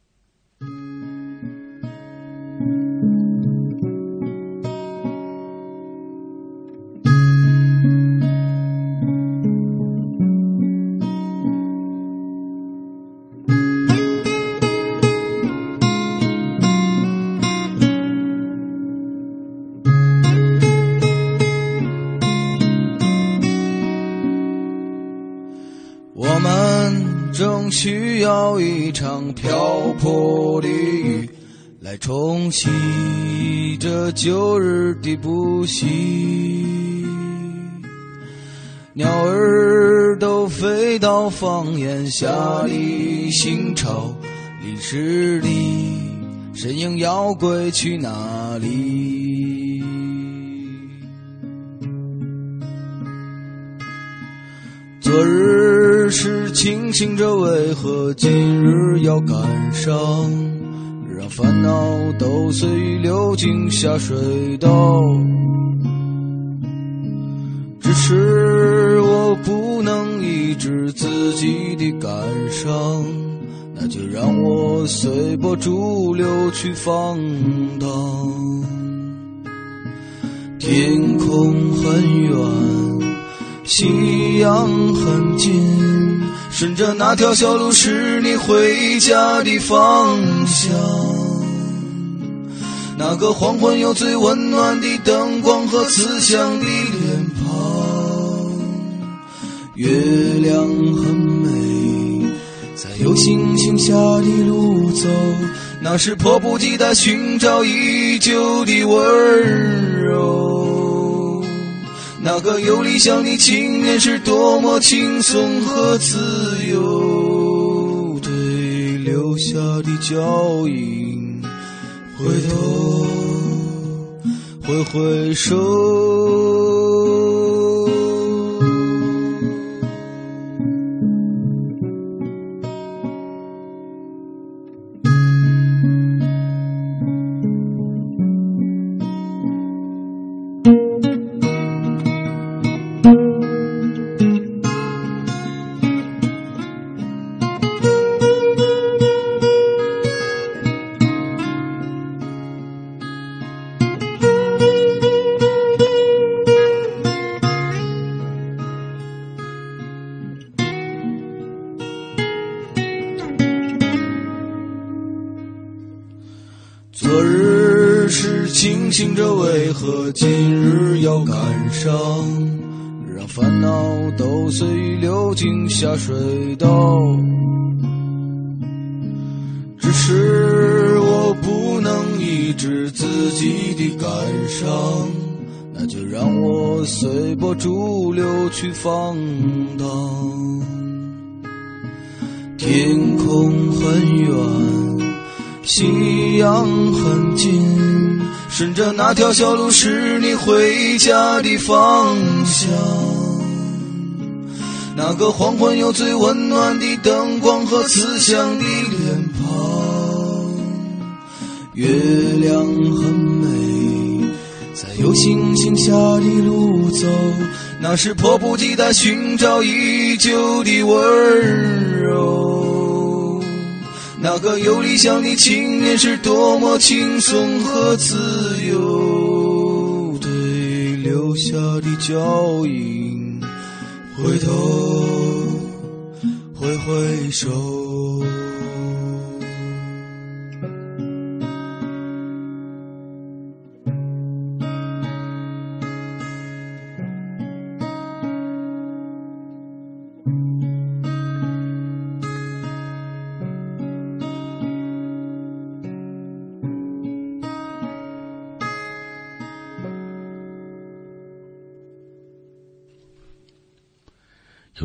来冲洗这旧日的不息。鸟儿都飞到房檐下里，心潮历史里，身影要归去哪里？昨日是清醒着，为何今日要感伤？烦恼都随流进下水道。只是我不能抑制自己的感伤，那就让我随波逐流去放荡。天空很远。夕阳很近，顺着那条小路是你回家的方向。那个黄昏有最温暖的灯光和慈祥的脸庞。月亮很美，在有星星下的路走，那是迫不及待寻找已久的温柔。那个有理想的青年是多么轻松和自由，对留下的脚印，回头挥挥手。今日要感伤，让烦恼都随流进下水道，只是我不能抑制自己的感伤，那就让我随波逐流去放荡。天空很远，夕阳很近，顺着那条小路是你回家的方向。那个黄昏有最温暖的灯光和慈祥的脸庞，月亮很美，在有星星下的路走，那是迫不及待寻找已久的温柔。那个有理想的青年是多么轻松和自由，对留下的脚印，回头挥挥手。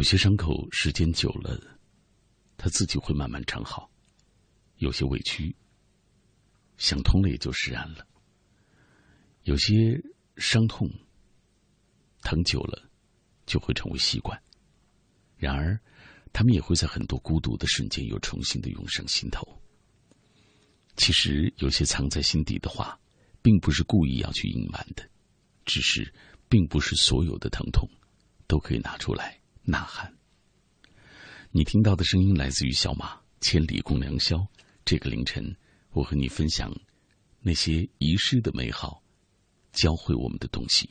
有些伤口时间久了，它自己会慢慢长好；有些委屈，想通了也就释然了；有些伤痛，疼久了就会成为习惯。然而，他们也会在很多孤独的瞬间又重新的涌上心头。其实，有些藏在心底的话，并不是故意要去隐瞒的，只是，并不是所有的疼痛都可以拿出来。呐喊！你听到的声音来自于小马，千里共良宵。这个凌晨，我和你分享那些遗失的美好，教会我们的东西。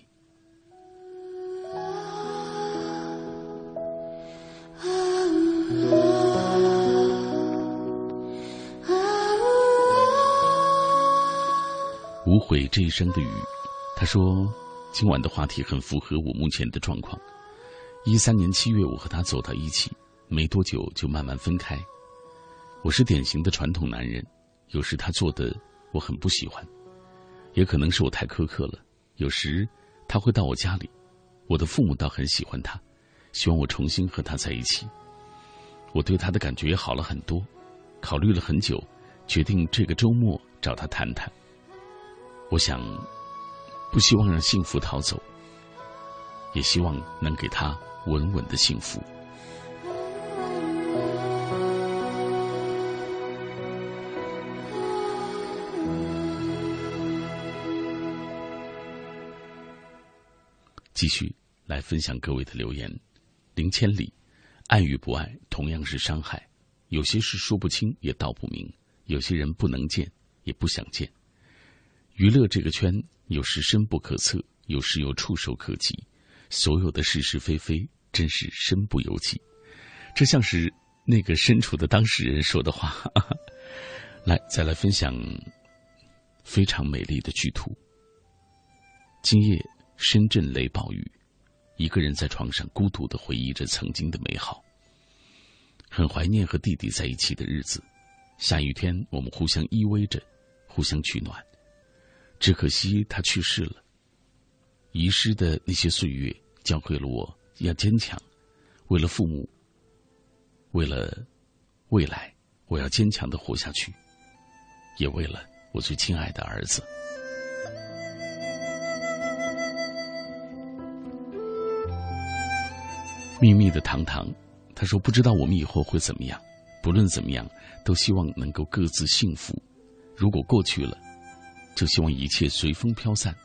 无悔这一生的雨，他说：“今晚的话题很符合我目前的状况。”一三年七月，我和他走到一起，没多久就慢慢分开。我是典型的传统男人，有时他做的我很不喜欢，也可能是我太苛刻了。有时他会到我家里，我的父母倒很喜欢他，希望我重新和他在一起。我对他的感觉也好了很多，考虑了很久，决定这个周末找他谈谈。我想，不希望让幸福逃走，也希望能给他。稳稳的幸福。继续来分享各位的留言。零千里，爱与不爱同样是伤害，有些事说不清也道不明，有些人不能见也不想见。娱乐这个圈，有时深不可测，有时又触手可及。所有的是是非非，真是身不由己。这像是那个身处的当事人说的话。来，再来分享非常美丽的剧图。今夜深圳雷暴雨，一个人在床上孤独的回忆着曾经的美好，很怀念和弟弟在一起的日子。下雨天，我们互相依偎着，互相取暖。只可惜他去世了。遗失的那些岁月。教会了我要坚强，为了父母，为了未来，我要坚强的活下去，也为了我最亲爱的儿子。秘密的糖糖，他说：“不知道我们以后会怎么样，不论怎么样，都希望能够各自幸福。如果过去了，就希望一切随风飘散。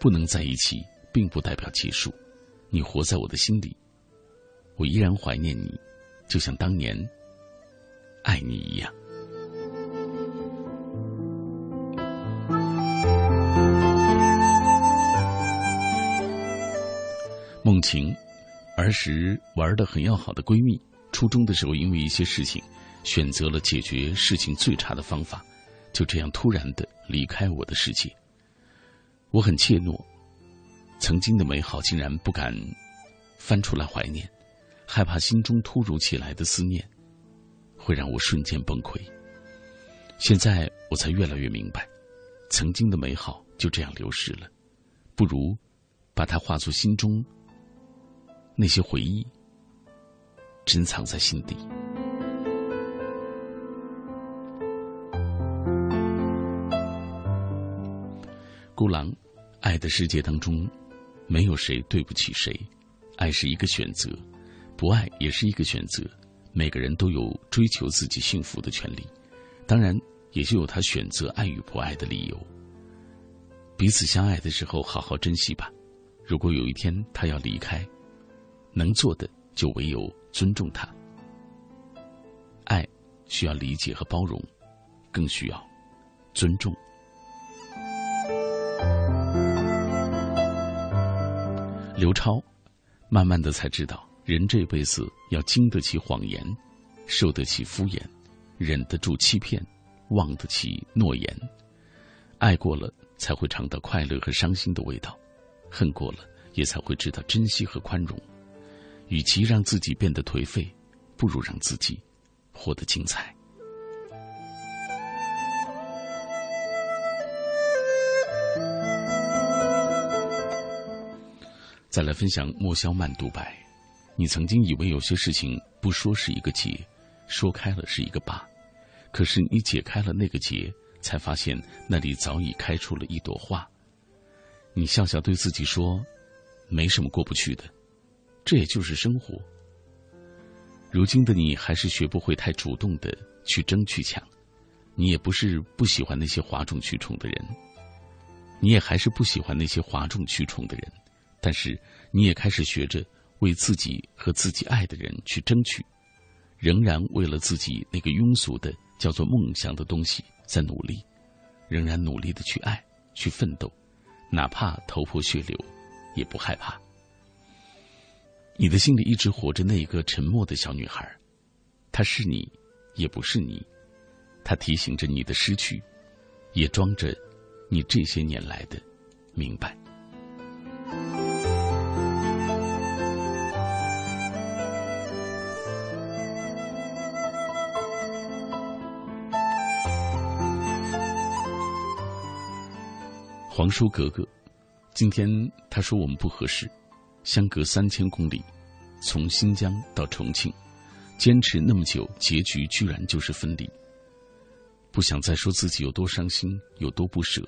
不能在一起，并不代表结束。”你活在我的心里，我依然怀念你，就像当年爱你一样。梦晴，儿时玩的很要好的闺蜜，初中的时候因为一些事情，选择了解决事情最差的方法，就这样突然的离开我的世界。我很怯懦。曾经的美好竟然不敢翻出来怀念，害怕心中突如其来的思念会让我瞬间崩溃。现在我才越来越明白，曾经的美好就这样流逝了，不如把它化作心中那些回忆，珍藏在心底。孤狼，爱的世界当中。没有谁对不起谁，爱是一个选择，不爱也是一个选择。每个人都有追求自己幸福的权利，当然也就有他选择爱与不爱的理由。彼此相爱的时候，好好珍惜吧。如果有一天他要离开，能做的就唯有尊重他。爱需要理解和包容，更需要尊重。刘超，慢慢的才知道，人这辈子要经得起谎言，受得起敷衍，忍得住欺骗，忘得起诺言。爱过了，才会尝到快乐和伤心的味道；恨过了，也才会知道珍惜和宽容。与其让自己变得颓废，不如让自己活得精彩。再来分享莫萧曼独白：你曾经以为有些事情不说是一个结，说开了是一个疤，可是你解开了那个结，才发现那里早已开出了一朵花。你笑笑对自己说：“没什么过不去的。”这也就是生活。如今的你还是学不会太主动的去争去抢，你也不是不喜欢那些哗众取宠的人，你也还是不喜欢那些哗众取宠的人，但是你也开始学着为自己和自己爱的人去争取，仍然为了自己那个庸俗的叫做梦想的东西在努力，仍然努力的去爱去奋斗，哪怕头破血流，也不害怕。你的心里一直活着那一个沉默的小女孩，她是你，也不是你，她提醒着你的失去，也装着你这些年来的明白。皇叔格格，今天他说我们不合适。相隔三千公里，从新疆到重庆，坚持那么久，结局居然就是分离。不想再说自己有多伤心，有多不舍。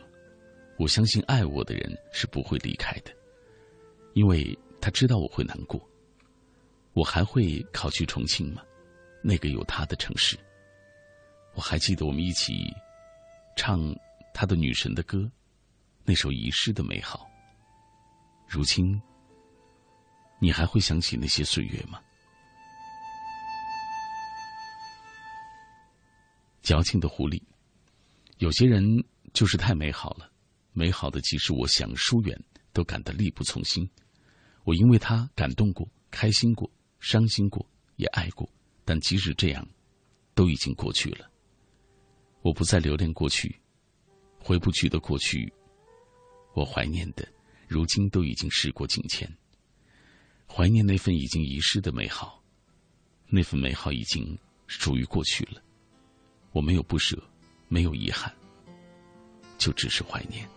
我相信爱我的人是不会离开的，因为他知道我会难过。我还会考去重庆吗？那个有他的城市。我还记得我们一起唱他的女神的歌，那首遗失的美好。如今。你还会想起那些岁月吗？矫情的狐狸，有些人就是太美好了，美好的即使我想疏远，都感到力不从心。我因为他感动过、开心过、伤心过，也爱过，但即使这样，都已经过去了。我不再留恋过去，回不去的过去，我怀念的，如今都已经时过境迁。怀念那份已经遗失的美好，那份美好已经属于过去了。我没有不舍，没有遗憾，就只是怀念。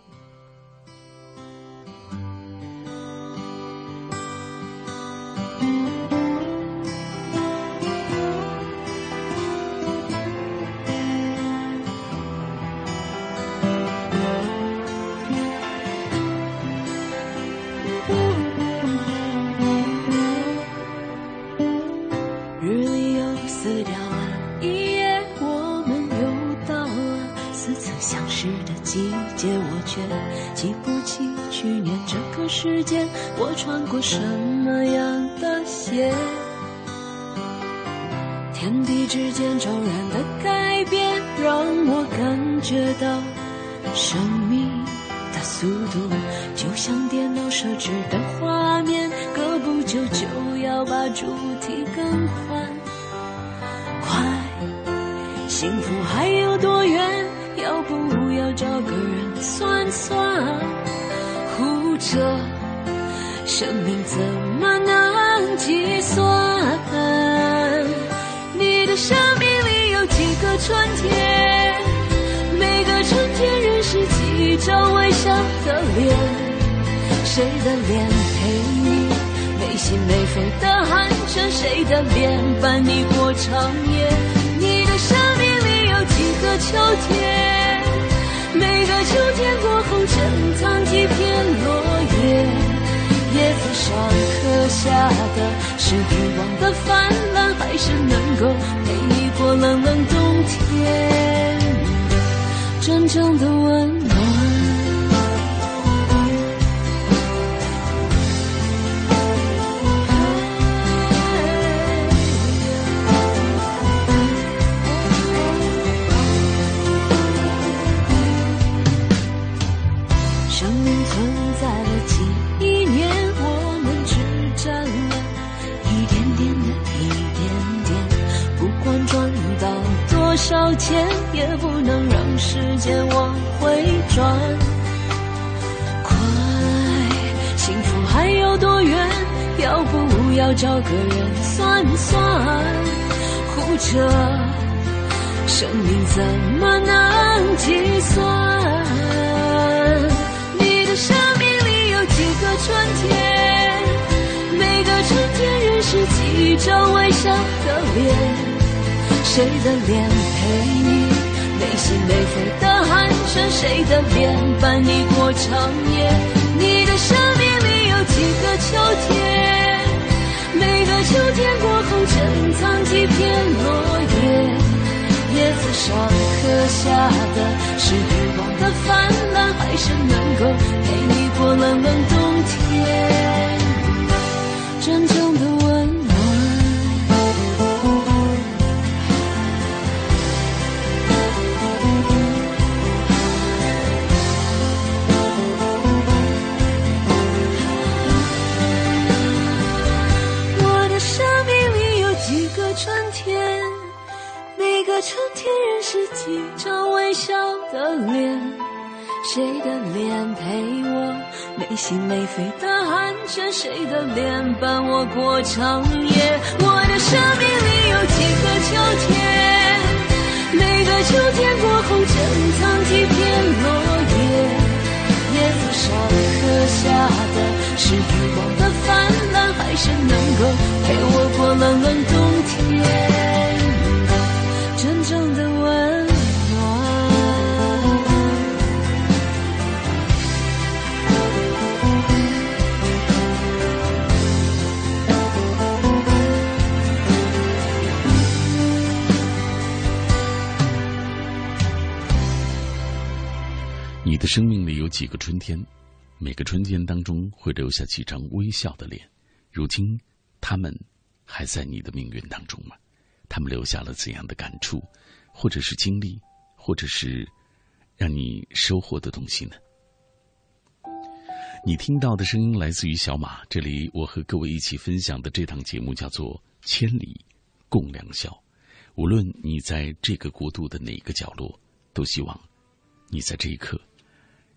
之间我穿过什么样的鞋天地之间骤然的改变让我感觉到生命的速度。就像电脑设置的画面隔不久就要把主题更换。快幸福还有多远要不要找个人算算。哭着生命怎么能计算？你的生命里有几个春天？每个春天认识几张微笑的脸？谁的脸陪你没心没肺地喊着谁的脸伴你过长夜？你的生命里有几个秋天？每个秋天过后，珍藏几片落叶。叶子上刻下的是欲望的泛滥，还是能够陪你过冷冷冬天？真正的温暖。钱，也不能让时间往回转。快，幸福还有多远？要不要找个人算算？活着，生命怎么能计算？你的生命里有几个春天？每个春天认识几张微笑的脸。谁的脸陪你没心没肺的寒暄？谁的脸伴你过长夜？你的生命里有几个秋天？每个秋天过后，珍藏几片落叶。叶子上刻下的是欲望的泛滥，还是能够陪你过冷冷冬天？认识几张微笑的脸，谁的脸陪我没心没肺的寒暄？谁的脸伴我过长夜？我的生命里有几个秋天？每个秋天过后，珍藏几片落叶。叶子上刻下的是欲望的泛滥，还是能够陪我过冷冷冬天？生命里有几个春天？每个春天当中会留下几张微笑的脸。如今，他们还在你的命运当中吗？他们留下了怎样的感触，或者是经历，或者是让你收获的东西呢？你听到的声音来自于小马。这里我和各位一起分享的这档节目叫做《千里共良宵》。无论你在这个国度的哪个角落，都希望你在这一刻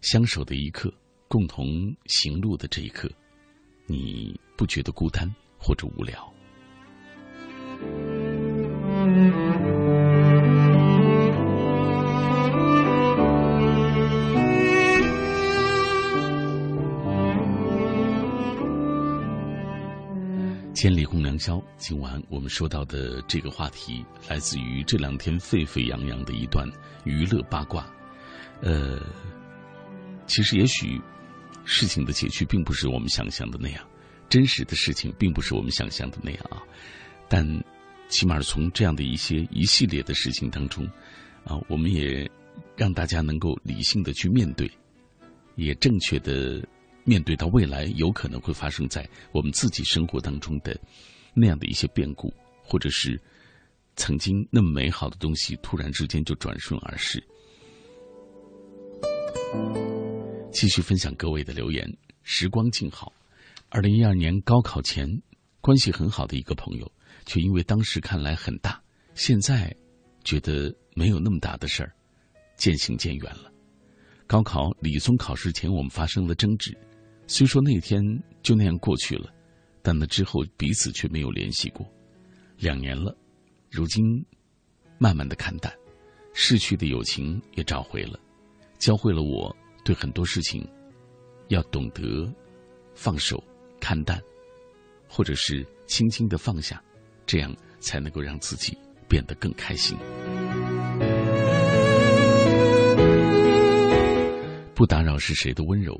相守的一刻，共同行路的这一刻，你不觉得孤单或者无聊。千里共良宵。今晚我们说到的这个话题，来自于这两天沸沸扬扬的一段娱乐八卦。呃，其实也许事情的结局并不是我们想象的那样，真实的事情并不是我们想象的那样啊，但。起码从这样的一些一系列的事情当中，啊，我们也让大家能够理性的去面对，也正确的面对到未来有可能会发生在我们自己生活当中的那样的一些变故，或者是曾经那么美好的东西突然之间就转瞬而逝。继续分享各位的留言，时光静好。二零一二年高考前，关系很好的一个朋友。却因为当时看来很大，现在觉得没有那么大的事儿，渐行渐远了。高考理综考试前，我们发生了争执，虽说那天就那样过去了，但那之后彼此却没有联系过。两年了，如今慢慢的看淡，逝去的友情也找回了，教会了我对很多事情要懂得放手、看淡，或者是轻轻的放下。这样才能够让自己变得更开心。不打扰是谁的温柔？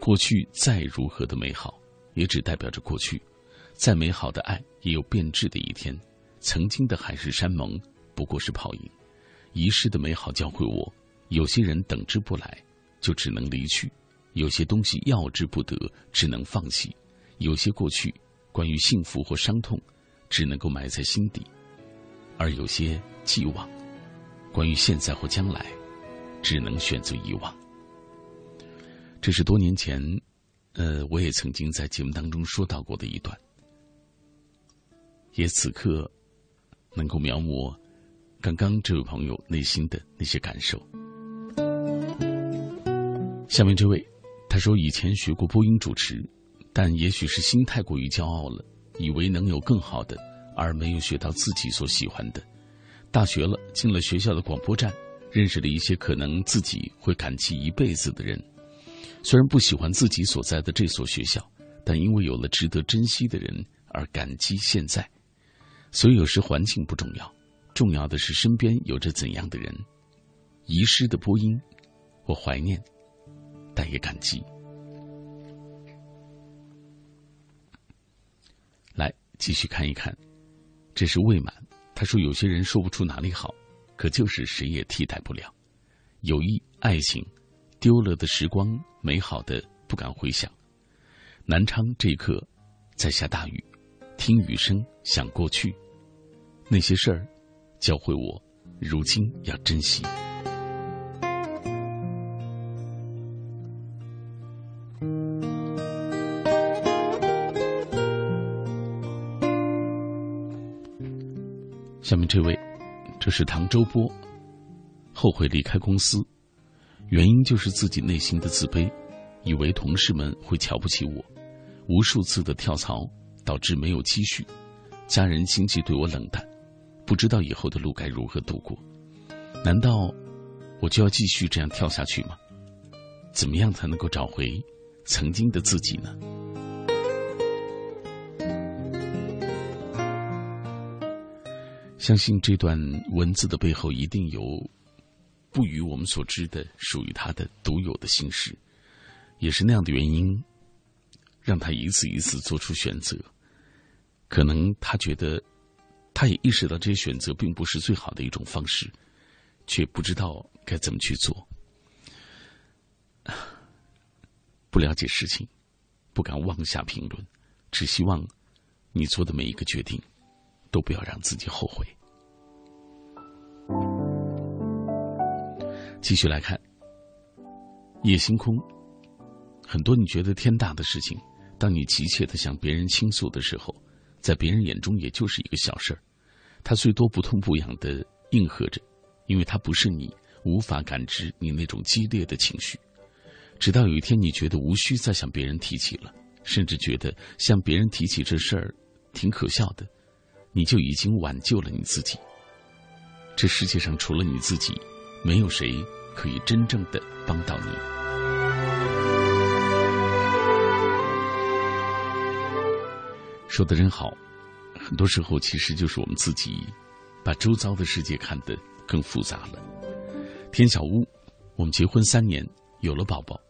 过去再如何的美好，也只代表着过去。再美好的爱，也有变质的一天。曾经的海誓山盟，不过是泡影。遗失的美好教会我，有些人等之不来，就只能离去；有些东西要之不得，只能放弃；有些过去，关于幸福或伤痛。只能够埋在心底，而有些寄望，关于现在或将来，只能选择遗忘。这是多年前，呃，我也曾经在节目当中说到过的一段，也此刻能够描摹刚刚这位朋友内心的那些感受。下面这位，他说以前学过播音主持，但也许是心太过于骄傲了，以为能有更好的，而没有学到自己所喜欢的。大学了，进了学校的广播站，认识了一些可能自己会感激一辈子的人。虽然不喜欢自己所在的这所学校，但因为有了值得珍惜的人而感激现在。所以有时环境不重要，重要的是身边有着怎样的人。遗失的播音，我怀念，但也感激。来，继续看一看，这是未满。他说：“有些人说不出哪里好，可就是谁也替代不了。友谊、爱情，丢了的时光，美好的不敢回想。南昌这一刻，在下大雨，听雨声想过去，那些事儿，教会我，如今要珍惜。”下面这位，这是唐周波，后悔离开公司，原因就是自己内心的自卑，以为同事们会瞧不起我，无数次的跳槽导致没有积蓄，家人亲戚对我冷淡，不知道以后的路该如何度过，难道我就要继续这样跳下去吗？怎么样才能够找回曾经的自己呢？相信这段文字的背后一定有不与我们所知的属于他的独有的心事，也是那样的原因，让他一次一次做出选择。可能他觉得，他也意识到这些选择并不是最好的一种方式，却不知道该怎么去做。不了解事情，不敢妄下评论，只希望你做的每一个决定，都不要让自己后悔。继续来看，夜星空。很多你觉得天大的事情，当你急切的向别人倾诉的时候，在别人眼中也就是一个小事儿。他最多不痛不痒的应和着，因为他不是你，无法感知你那种激烈的情绪。直到有一天，你觉得无需再向别人提起了，甚至觉得向别人提起这事儿挺可笑的，你就已经挽救了你自己。这世界上除了你自己，没有谁可以真正的帮到你。说的真好，很多时候其实就是我们自己，把周遭的世界看得更复杂了。天小屋，我们结婚三年，有了宝宝，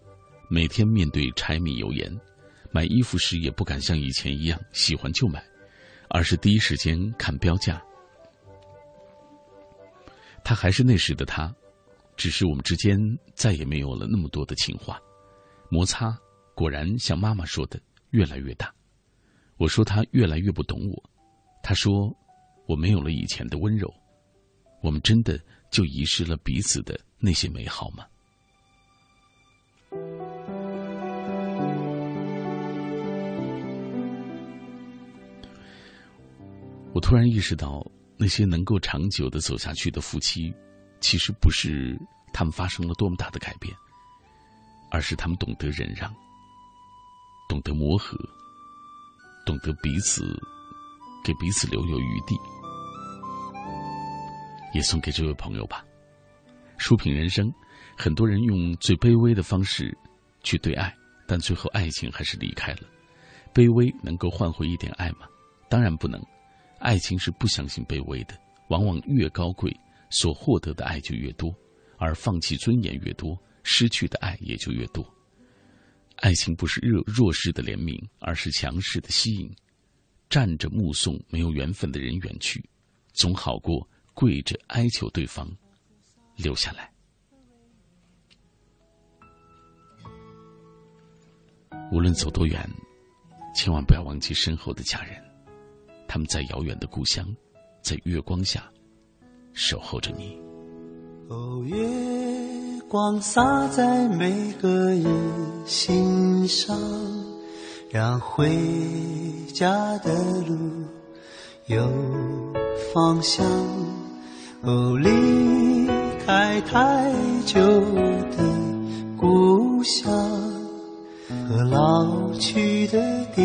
每天面对柴米油盐，买衣服时也不敢像以前一样喜欢就买，而是第一时间看标价。他还是那时的他，只是我们之间再也没有了那么多的情话，摩擦果然像妈妈说的越来越大。我说他越来越不懂我，他说我没有了以前的温柔，我们真的就遗失了彼此的那些美好吗？我突然意识到。那些能够长久的走下去的夫妻，其实不是他们发生了多么大的改变，而是他们懂得忍让，懂得磨合，懂得彼此给彼此留有余地。也送给这位朋友吧。书评人生，很多人用最卑微的方式去对爱，但最后爱情还是离开了。卑微能够换回一点爱吗？当然不能。爱情是不相信卑微的，往往越高贵，所获得的爱就越多，而放弃尊严越多，失去的爱也就越多。爱情不是弱弱势的怜悯，而是强势的吸引。站着目送没有缘分的人远去，总好过跪着哀求对方留下来。无论走多远，千万不要忘记身后的家人。他们在遥远的故乡，在月光下守候着你。哦，月光洒在每个人心上，让回家的路有方向。哦，离开太久的故乡和老去的爹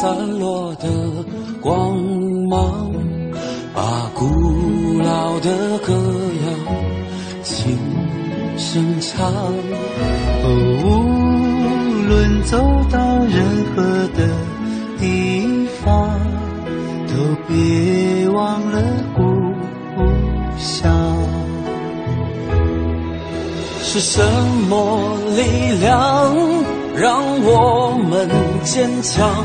散落的光芒，把古老的歌谣轻声唱。无论走到任何的地方，都别忘了故乡。是什么力量让我们坚强？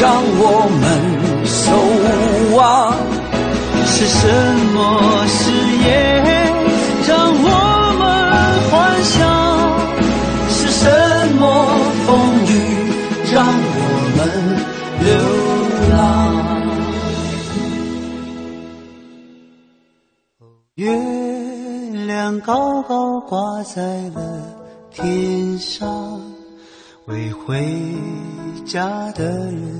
让我们守望？是什么誓言让我们幻想？是什么风雨让我们流浪？月亮高高挂在了天上，为回家的人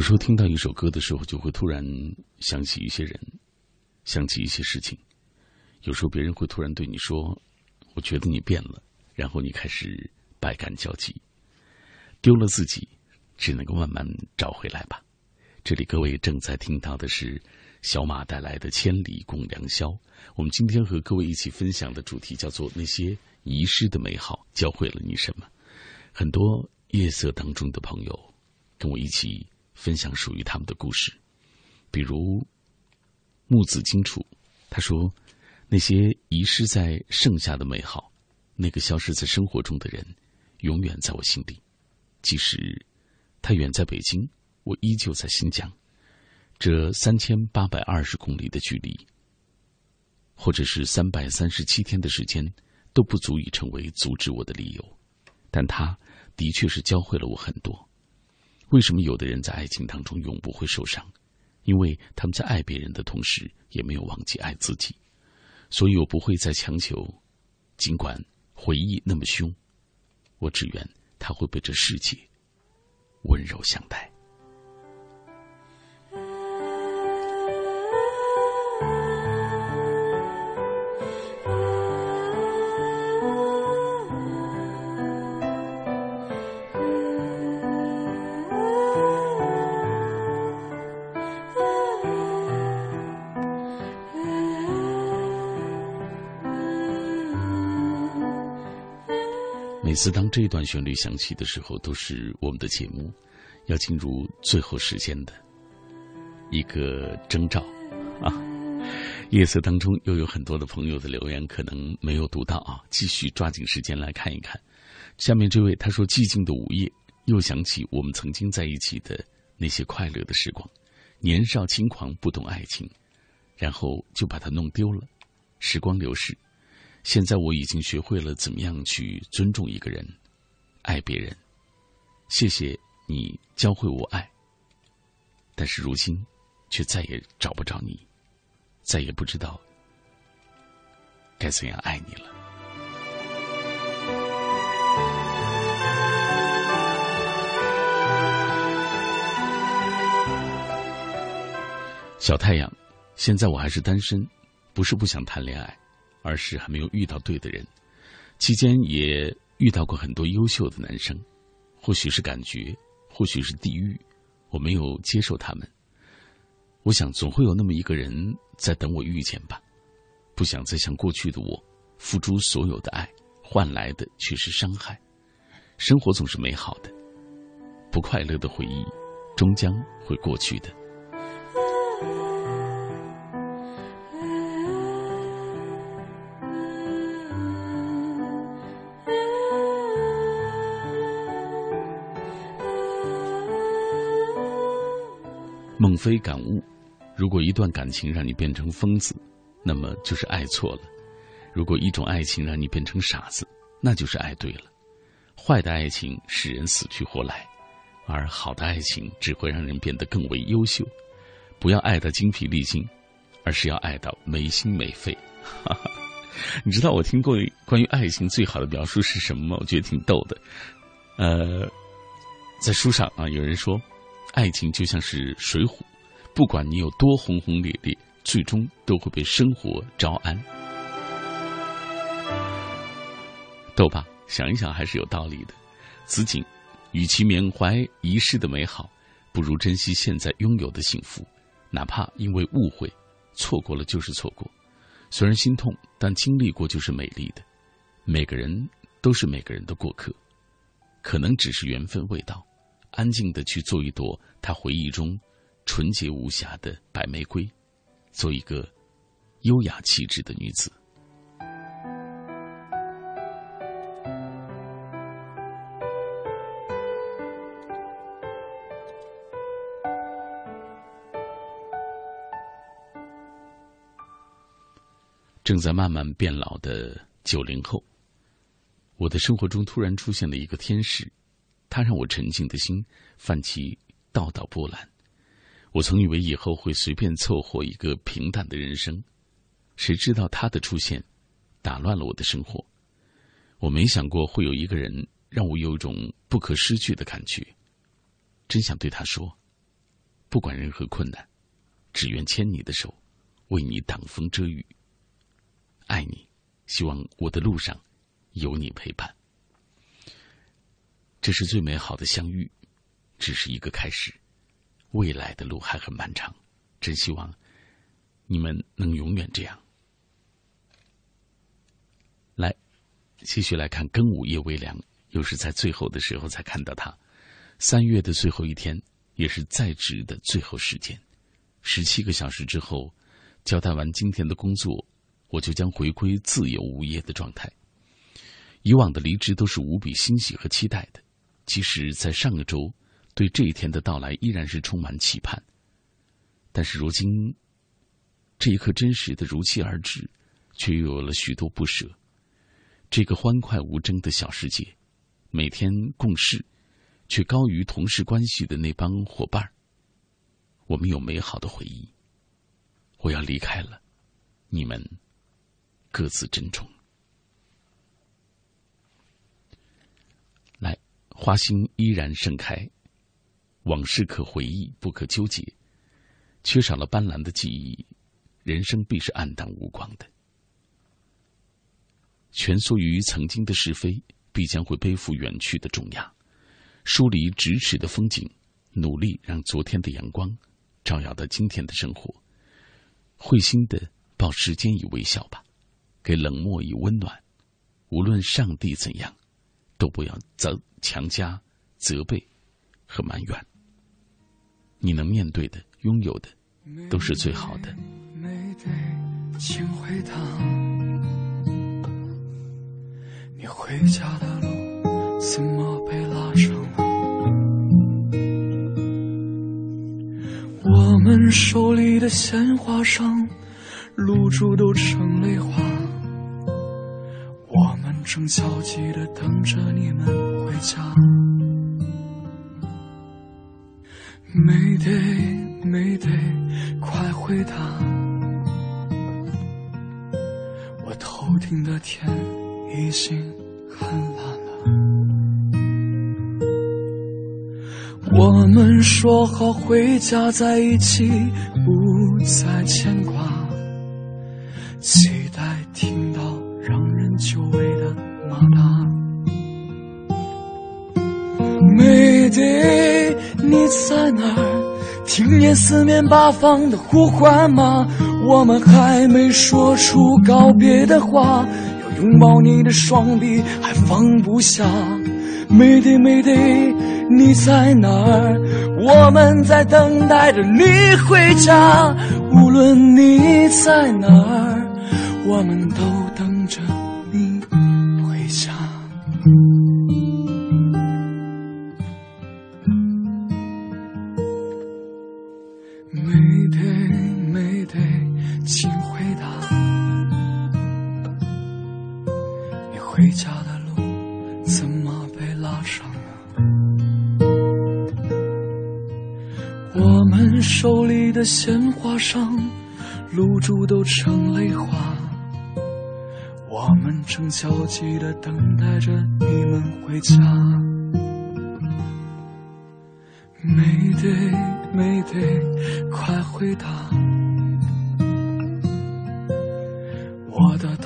有时候听到一首歌的时候，就会突然想起一些人，想起一些事情。有时候别人会突然对你说：“我觉得你变了。”然后你开始百感交集，丢了自己，只能够慢慢找回来吧。这里各位正在听到的是小马带来的《千里共良宵》。我们今天和各位一起分享的主题叫做“那些遗失的美好教会了你什么”。很多夜色当中的朋友跟我一起。分享属于他们的故事，比如木子金楚，他说：“那些遗失在盛夏的美好，那个消失在生活中的人，永远在我心里。即使他远在北京，我依旧在新疆。这三千八百二十公里的距离，或者是三百三十七天的时间，都不足以成为阻止我的理由。但他的确是教会了我很多。”为什么有的人在爱情当中永不会受伤？因为他们在爱别人的同时，也没有忘记爱自己。所以我不会再强求尽管回忆那么凶，我只愿他会被这世界温柔相待。次当这段旋律响起的时候，都是我们的节目要进入最后时间的一个征兆啊！夜色当中又有很多的朋友的留言，可能没有读到啊，继续抓紧时间来看一看。下面这位他说：“寂静的午夜，又想起我们曾经在一起的那些快乐的时光，年少轻狂，不懂爱情，然后就把它弄丢了。时光流逝。”现在我已经学会了怎么样去尊重一个人，爱别人。谢谢你教会我爱，但是如今却再也找不着你，再也不知道该怎样爱你了。小太阳，现在我还是单身，不是不想谈恋爱。而是还没有遇到对的人，期间也遇到过很多优秀的男生，或许是感觉，或许是地狱，我没有接受他们。我想总会有那么一个人在等我遇见吧，不想再像过去的我，付出所有的爱，换来的却是伤害。生活总是美好的，不快乐的回忆，终将会过去的。非感悟：如果一段感情让你变成疯子，那么就是爱错了；如果一种爱情让你变成傻子，那就是爱对了。坏的爱情使人死去活来，而好的爱情只会让人变得更为优秀。不要爱到精疲力尽，而是要爱到没心没肺。哈哈，你知道我听过关于爱情最好的描述是什么吗？我觉得挺逗的。呃，在书上啊，有人说。爱情就像是水浒，不管你有多轰轰烈烈，最终都会被生活招安。逗吧，想一想还是有道理的。子锦，与其缅怀遗失的美好，不如珍惜现在拥有的幸福。哪怕因为误会，错过了就是错过，虽然心痛，但经历过就是美丽的。每个人都是每个人的过客，可能只是缘分未到。安静的去做一朵他回忆中纯洁无瑕的白玫瑰，做一个优雅气质的女子。正在慢慢变老的九零后，我的生活中突然出现了一个天使。他让我沉静的心泛起道道波澜。我曾以为以后会随便凑合一个平淡的人生，谁知道他的出现打乱了我的生活。我没想过会有一个人让我有一种不可失去的感觉。真想对他说：不管任何困难，只愿牵你的手，为你挡风遮雨。爱你，希望我的路上有你陪伴。这是最美好的相遇，只是一个开始，未来的路还很漫长。真希望你们能永远这样。来，继续来看庚午夜微凉，又是在最后的时候才看到他。三月的最后一天，也是在职的最后时间。十七个小时之后，交代完今天的工作，我就将回归自由无业的状态。以往的离职都是无比欣喜和期待的。即使在上个周，对这一天的到来依然是充满期盼，但是如今，这一刻真实的如期而至，却又有了许多不舍。这个欢快无争的小世界，每天共事，却高于同事关系的那帮伙伴我们有美好的回忆。我要离开了，你们各自珍重。花心依然盛开，往事可回忆，不可纠结。缺少了斑斓的记忆，人生必是暗淡无光的。蜷缩于曾经的是非，必将会背负远去的重压。疏离咫尺的风景，努力让昨天的阳光照耀到今天的生活。会心的报时间以微笑吧，给冷漠以温暖。无论上帝怎样，都不要责强加、责备和埋怨。你能面对的。拥有的都是最好的。请回答，你回家的路怎么被拉长？我们手里的鲜花上，露珠都成泪花。我们正焦急地等着你们回家。Mayday。没得，快回答！我头顶的天已经很蓝了。我们说好回家在一起，不再牵挂，没得，你在哪儿？听见四面八方的呼唤吗？我们还没说出告别的话，要拥抱你的双臂还放不下。Mayday，Mayday，你在哪儿？我们在等待着你回家。无论你在哪儿，我们都等着你回家。手里的鲜花上，露珠都成泪花。我们正焦急的等待着你们回家。没得，没得快回答！我的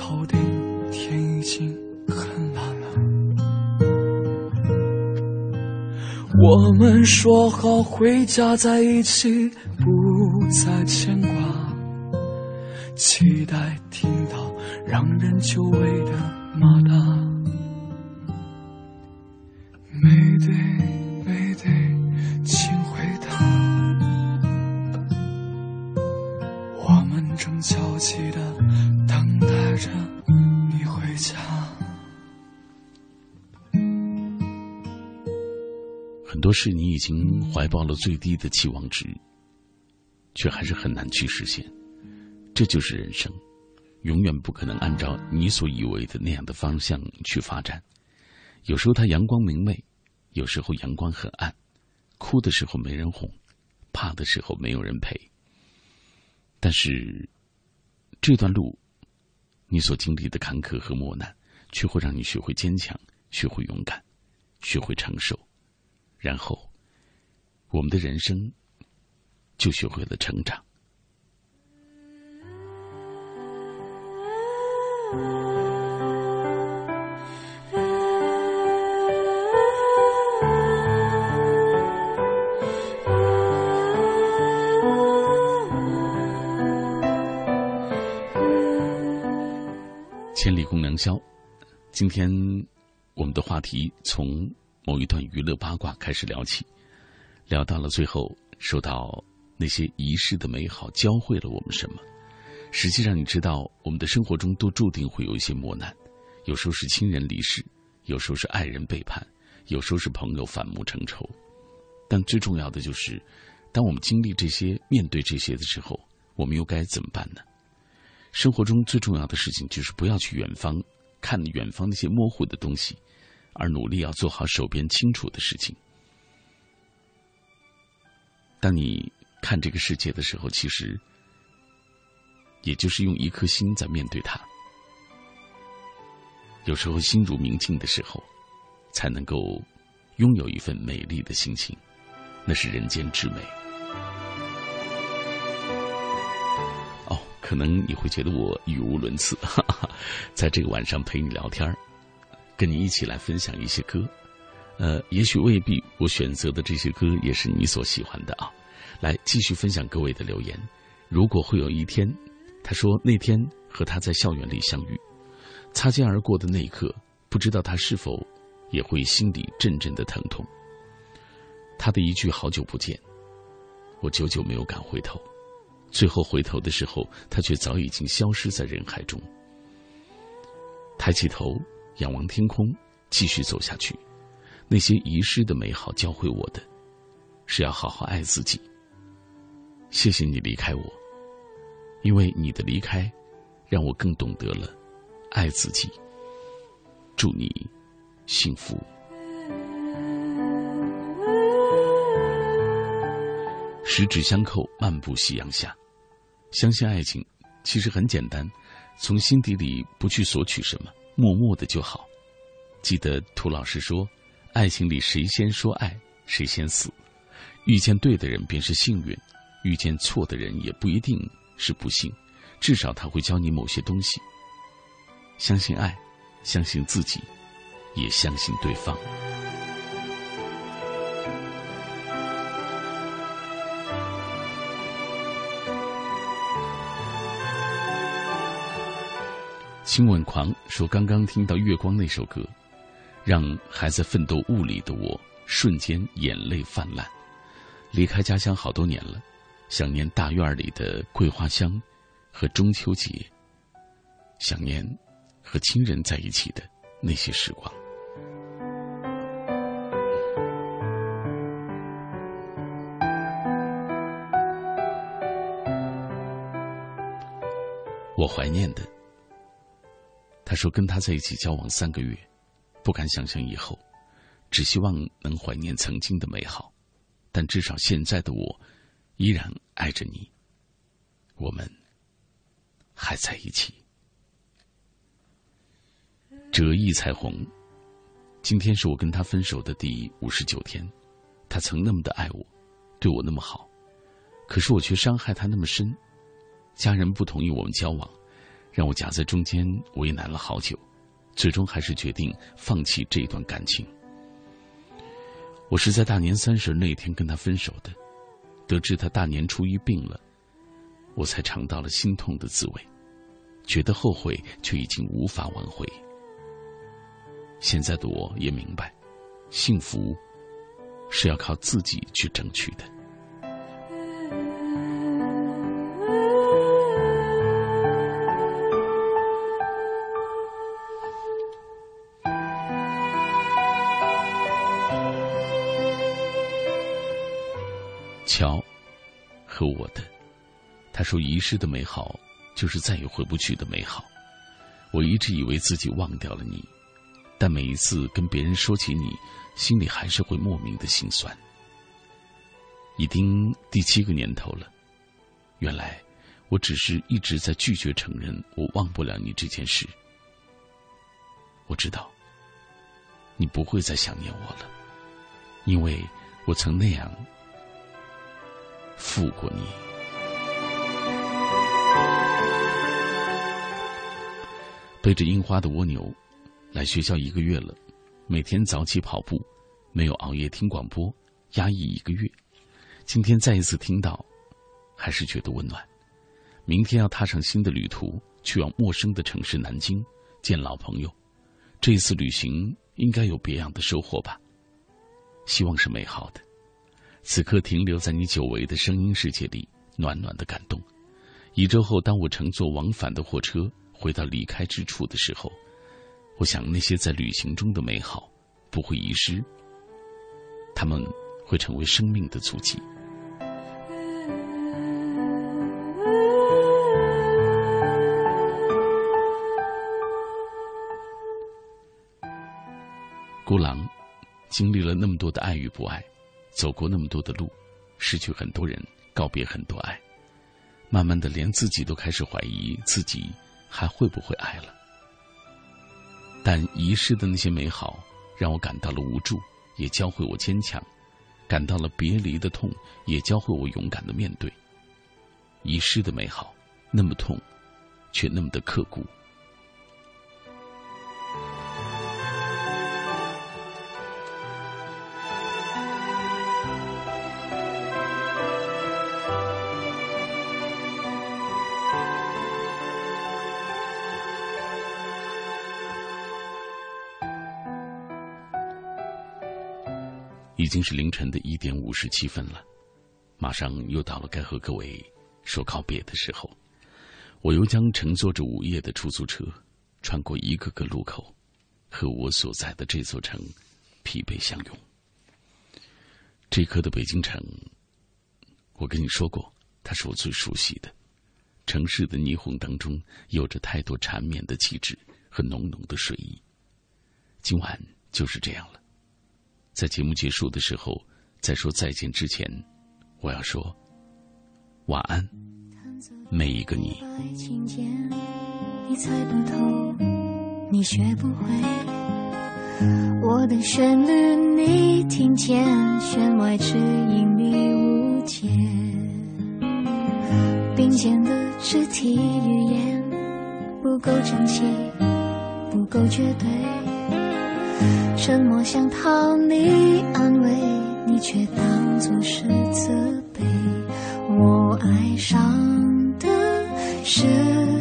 我们说好回家在一起。不再牵挂，期待听到让人久违的马达。每对多事你已经怀抱了最低的期望值。却还是很难去实现，这就是人生，永远不可能按照你所以为的那样的方向去发展。有时候它阳光明媚，有时候阳光很暗，哭的时候没人哄，怕的时候没有人陪。但是，这段路，你所经历的坎坷和磨难，却会让你学会坚强，学会勇敢，学会承受，然后，我们的人生。就学会了成长。千里共良宵，今天我们的话题从某一段娱乐八卦开始聊起，聊到了最后，说到。那些遗失的美好教会了我们什么？实际上，你知道，我们的生活中都注定会有一些磨难，有时候是亲人离世，有时候是爱人背叛，有时候是朋友反目成仇。但最重要的就是，当我们经历这些、面对这些的时候，我们又该怎么办呢？生活中最重要的事情就是不要去远方看远方那些模糊的东西，而努力要做好手边清楚的事情。当你。看这个世界的时候，其实也就是用一颗心在面对它。有时候心如明镜的时候，才能够拥有一份美丽的心情，那是人间之美。哦，可能你会觉得我语无伦次，哈哈，在这个晚上陪你聊天跟你一起来分享一些歌，呃，也许未必我选择的这些歌也是你所喜欢的啊。来继续分享各位的留言。如果会有一天，他说那天和他在校园里相遇，擦肩而过的那一刻，不知道他是否也会心里阵阵的疼痛。他的一句“好久不见”，我久久没有敢回头，最后回头的时候，他却早已经消失在人海中。抬起头，仰望天空，继续走下去。那些遗失的美好，教会我的，是要好好爱自己。谢谢你离开我，因为你的离开，让我更懂得了爱自己。祝你幸福。十指相扣，漫步夕阳下，相信爱情其实很简单，从心底里不去索取什么，默默的就好。记得涂老师说，爱情里谁先说爱，谁先死。遇见对的人便是幸运。遇见错的人也不一定是不幸，至少他会教你某些东西。相信爱，相信自己，也相信对方。亲吻狂说：“刚刚听到《月光》那首歌，让还在奋斗雾里的我瞬间眼泪泛滥。离开家乡好多年了。”想念大院里的桂花香，和中秋节。想念和亲人在一起的那些时光。我怀念的。他说跟他在一起交往三个月，不敢想象以后，只希望能怀念曾经的美好，但至少现在的我。依然爱着你，我们还在一起。折翼彩虹，今天是我跟他分手的第五十九天。他曾那么的爱我，对我那么好，可是我却伤害他那么深。家人不同意我们交往，让我夹在中间为难了好久，最终还是决定放弃这段感情。我是在大年三十那天跟他分手的。得知他大年初一病了，我才尝到了心痛的滋味，觉得后悔，却已经无法挽回。现在的我也明白，幸福是要靠自己去争取的。乔，和我的，他说遗失的美好，就是再也回不去的美好。我一直以为自己忘掉了你，但每一次跟别人说起你，心里还是会莫名的心酸。已经第七个年头了，原来我只是一直在拒绝承认我忘不了你这件事。我知道，你不会再想念我了，因为我曾那样。负过你，背着樱花的蜗牛，来学校一个月了，每天早起跑步，没有熬夜听广播，压抑一个月，今天再一次听到，还是觉得温暖。明天要踏上新的旅途，去往陌生的城市南京，见老朋友。这一次旅行应该有别样的收获吧？希望是美好的。此刻停留在你久违的声音世界里，暖暖的感动。一周后，当我乘坐往返的火车回到离开之处的时候，我想那些在旅行中的美好不会遗失，他们会成为生命的足迹。孤狼经历了那么多的爱与不爱。走过那么多的路，失去很多人，告别很多爱，慢慢的连自己都开始怀疑自己还会不会爱了。但遗失的那些美好，让我感到了无助，也教会我坚强；感到了别离的痛，也教会我勇敢的面对。遗失的美好，那么痛，却那么的刻骨。已经是凌晨的一点五十七分了，马上又到了该和各位说告别的时候。我又将乘坐着午夜的出租车，穿过一个个路口，和我所在的这座城疲惫相拥。这一刻的北京城，我跟你说过，它是我最熟悉的。城市的霓虹当中，有着太多缠绵的气质和浓浓的睡意。今晚就是这样了。在节目结束的时候，在说再见之前，我要说晚安，每一个你。你猜不透，你学不会。我的旋律你听见，弦外之音你误解。并肩的肢体语言不够整齐，不够绝对。沉默想讨你安慰，你却当作是责备。我爱上的是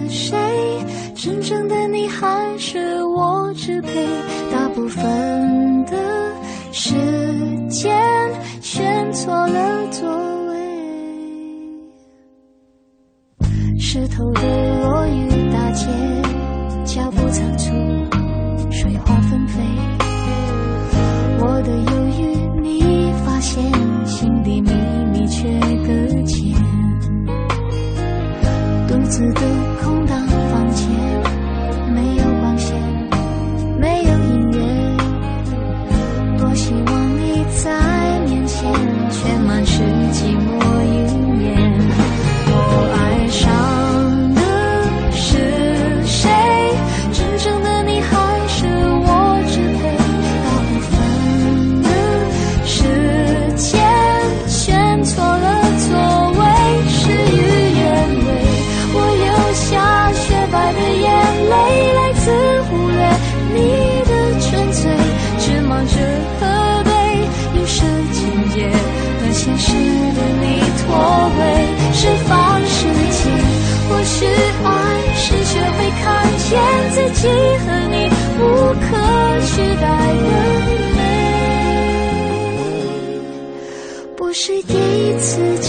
谁？真正的你还是我支配？大部分的时间选错了座位。湿透的落雨独自的见自己和你无可取代的美，不是第一次。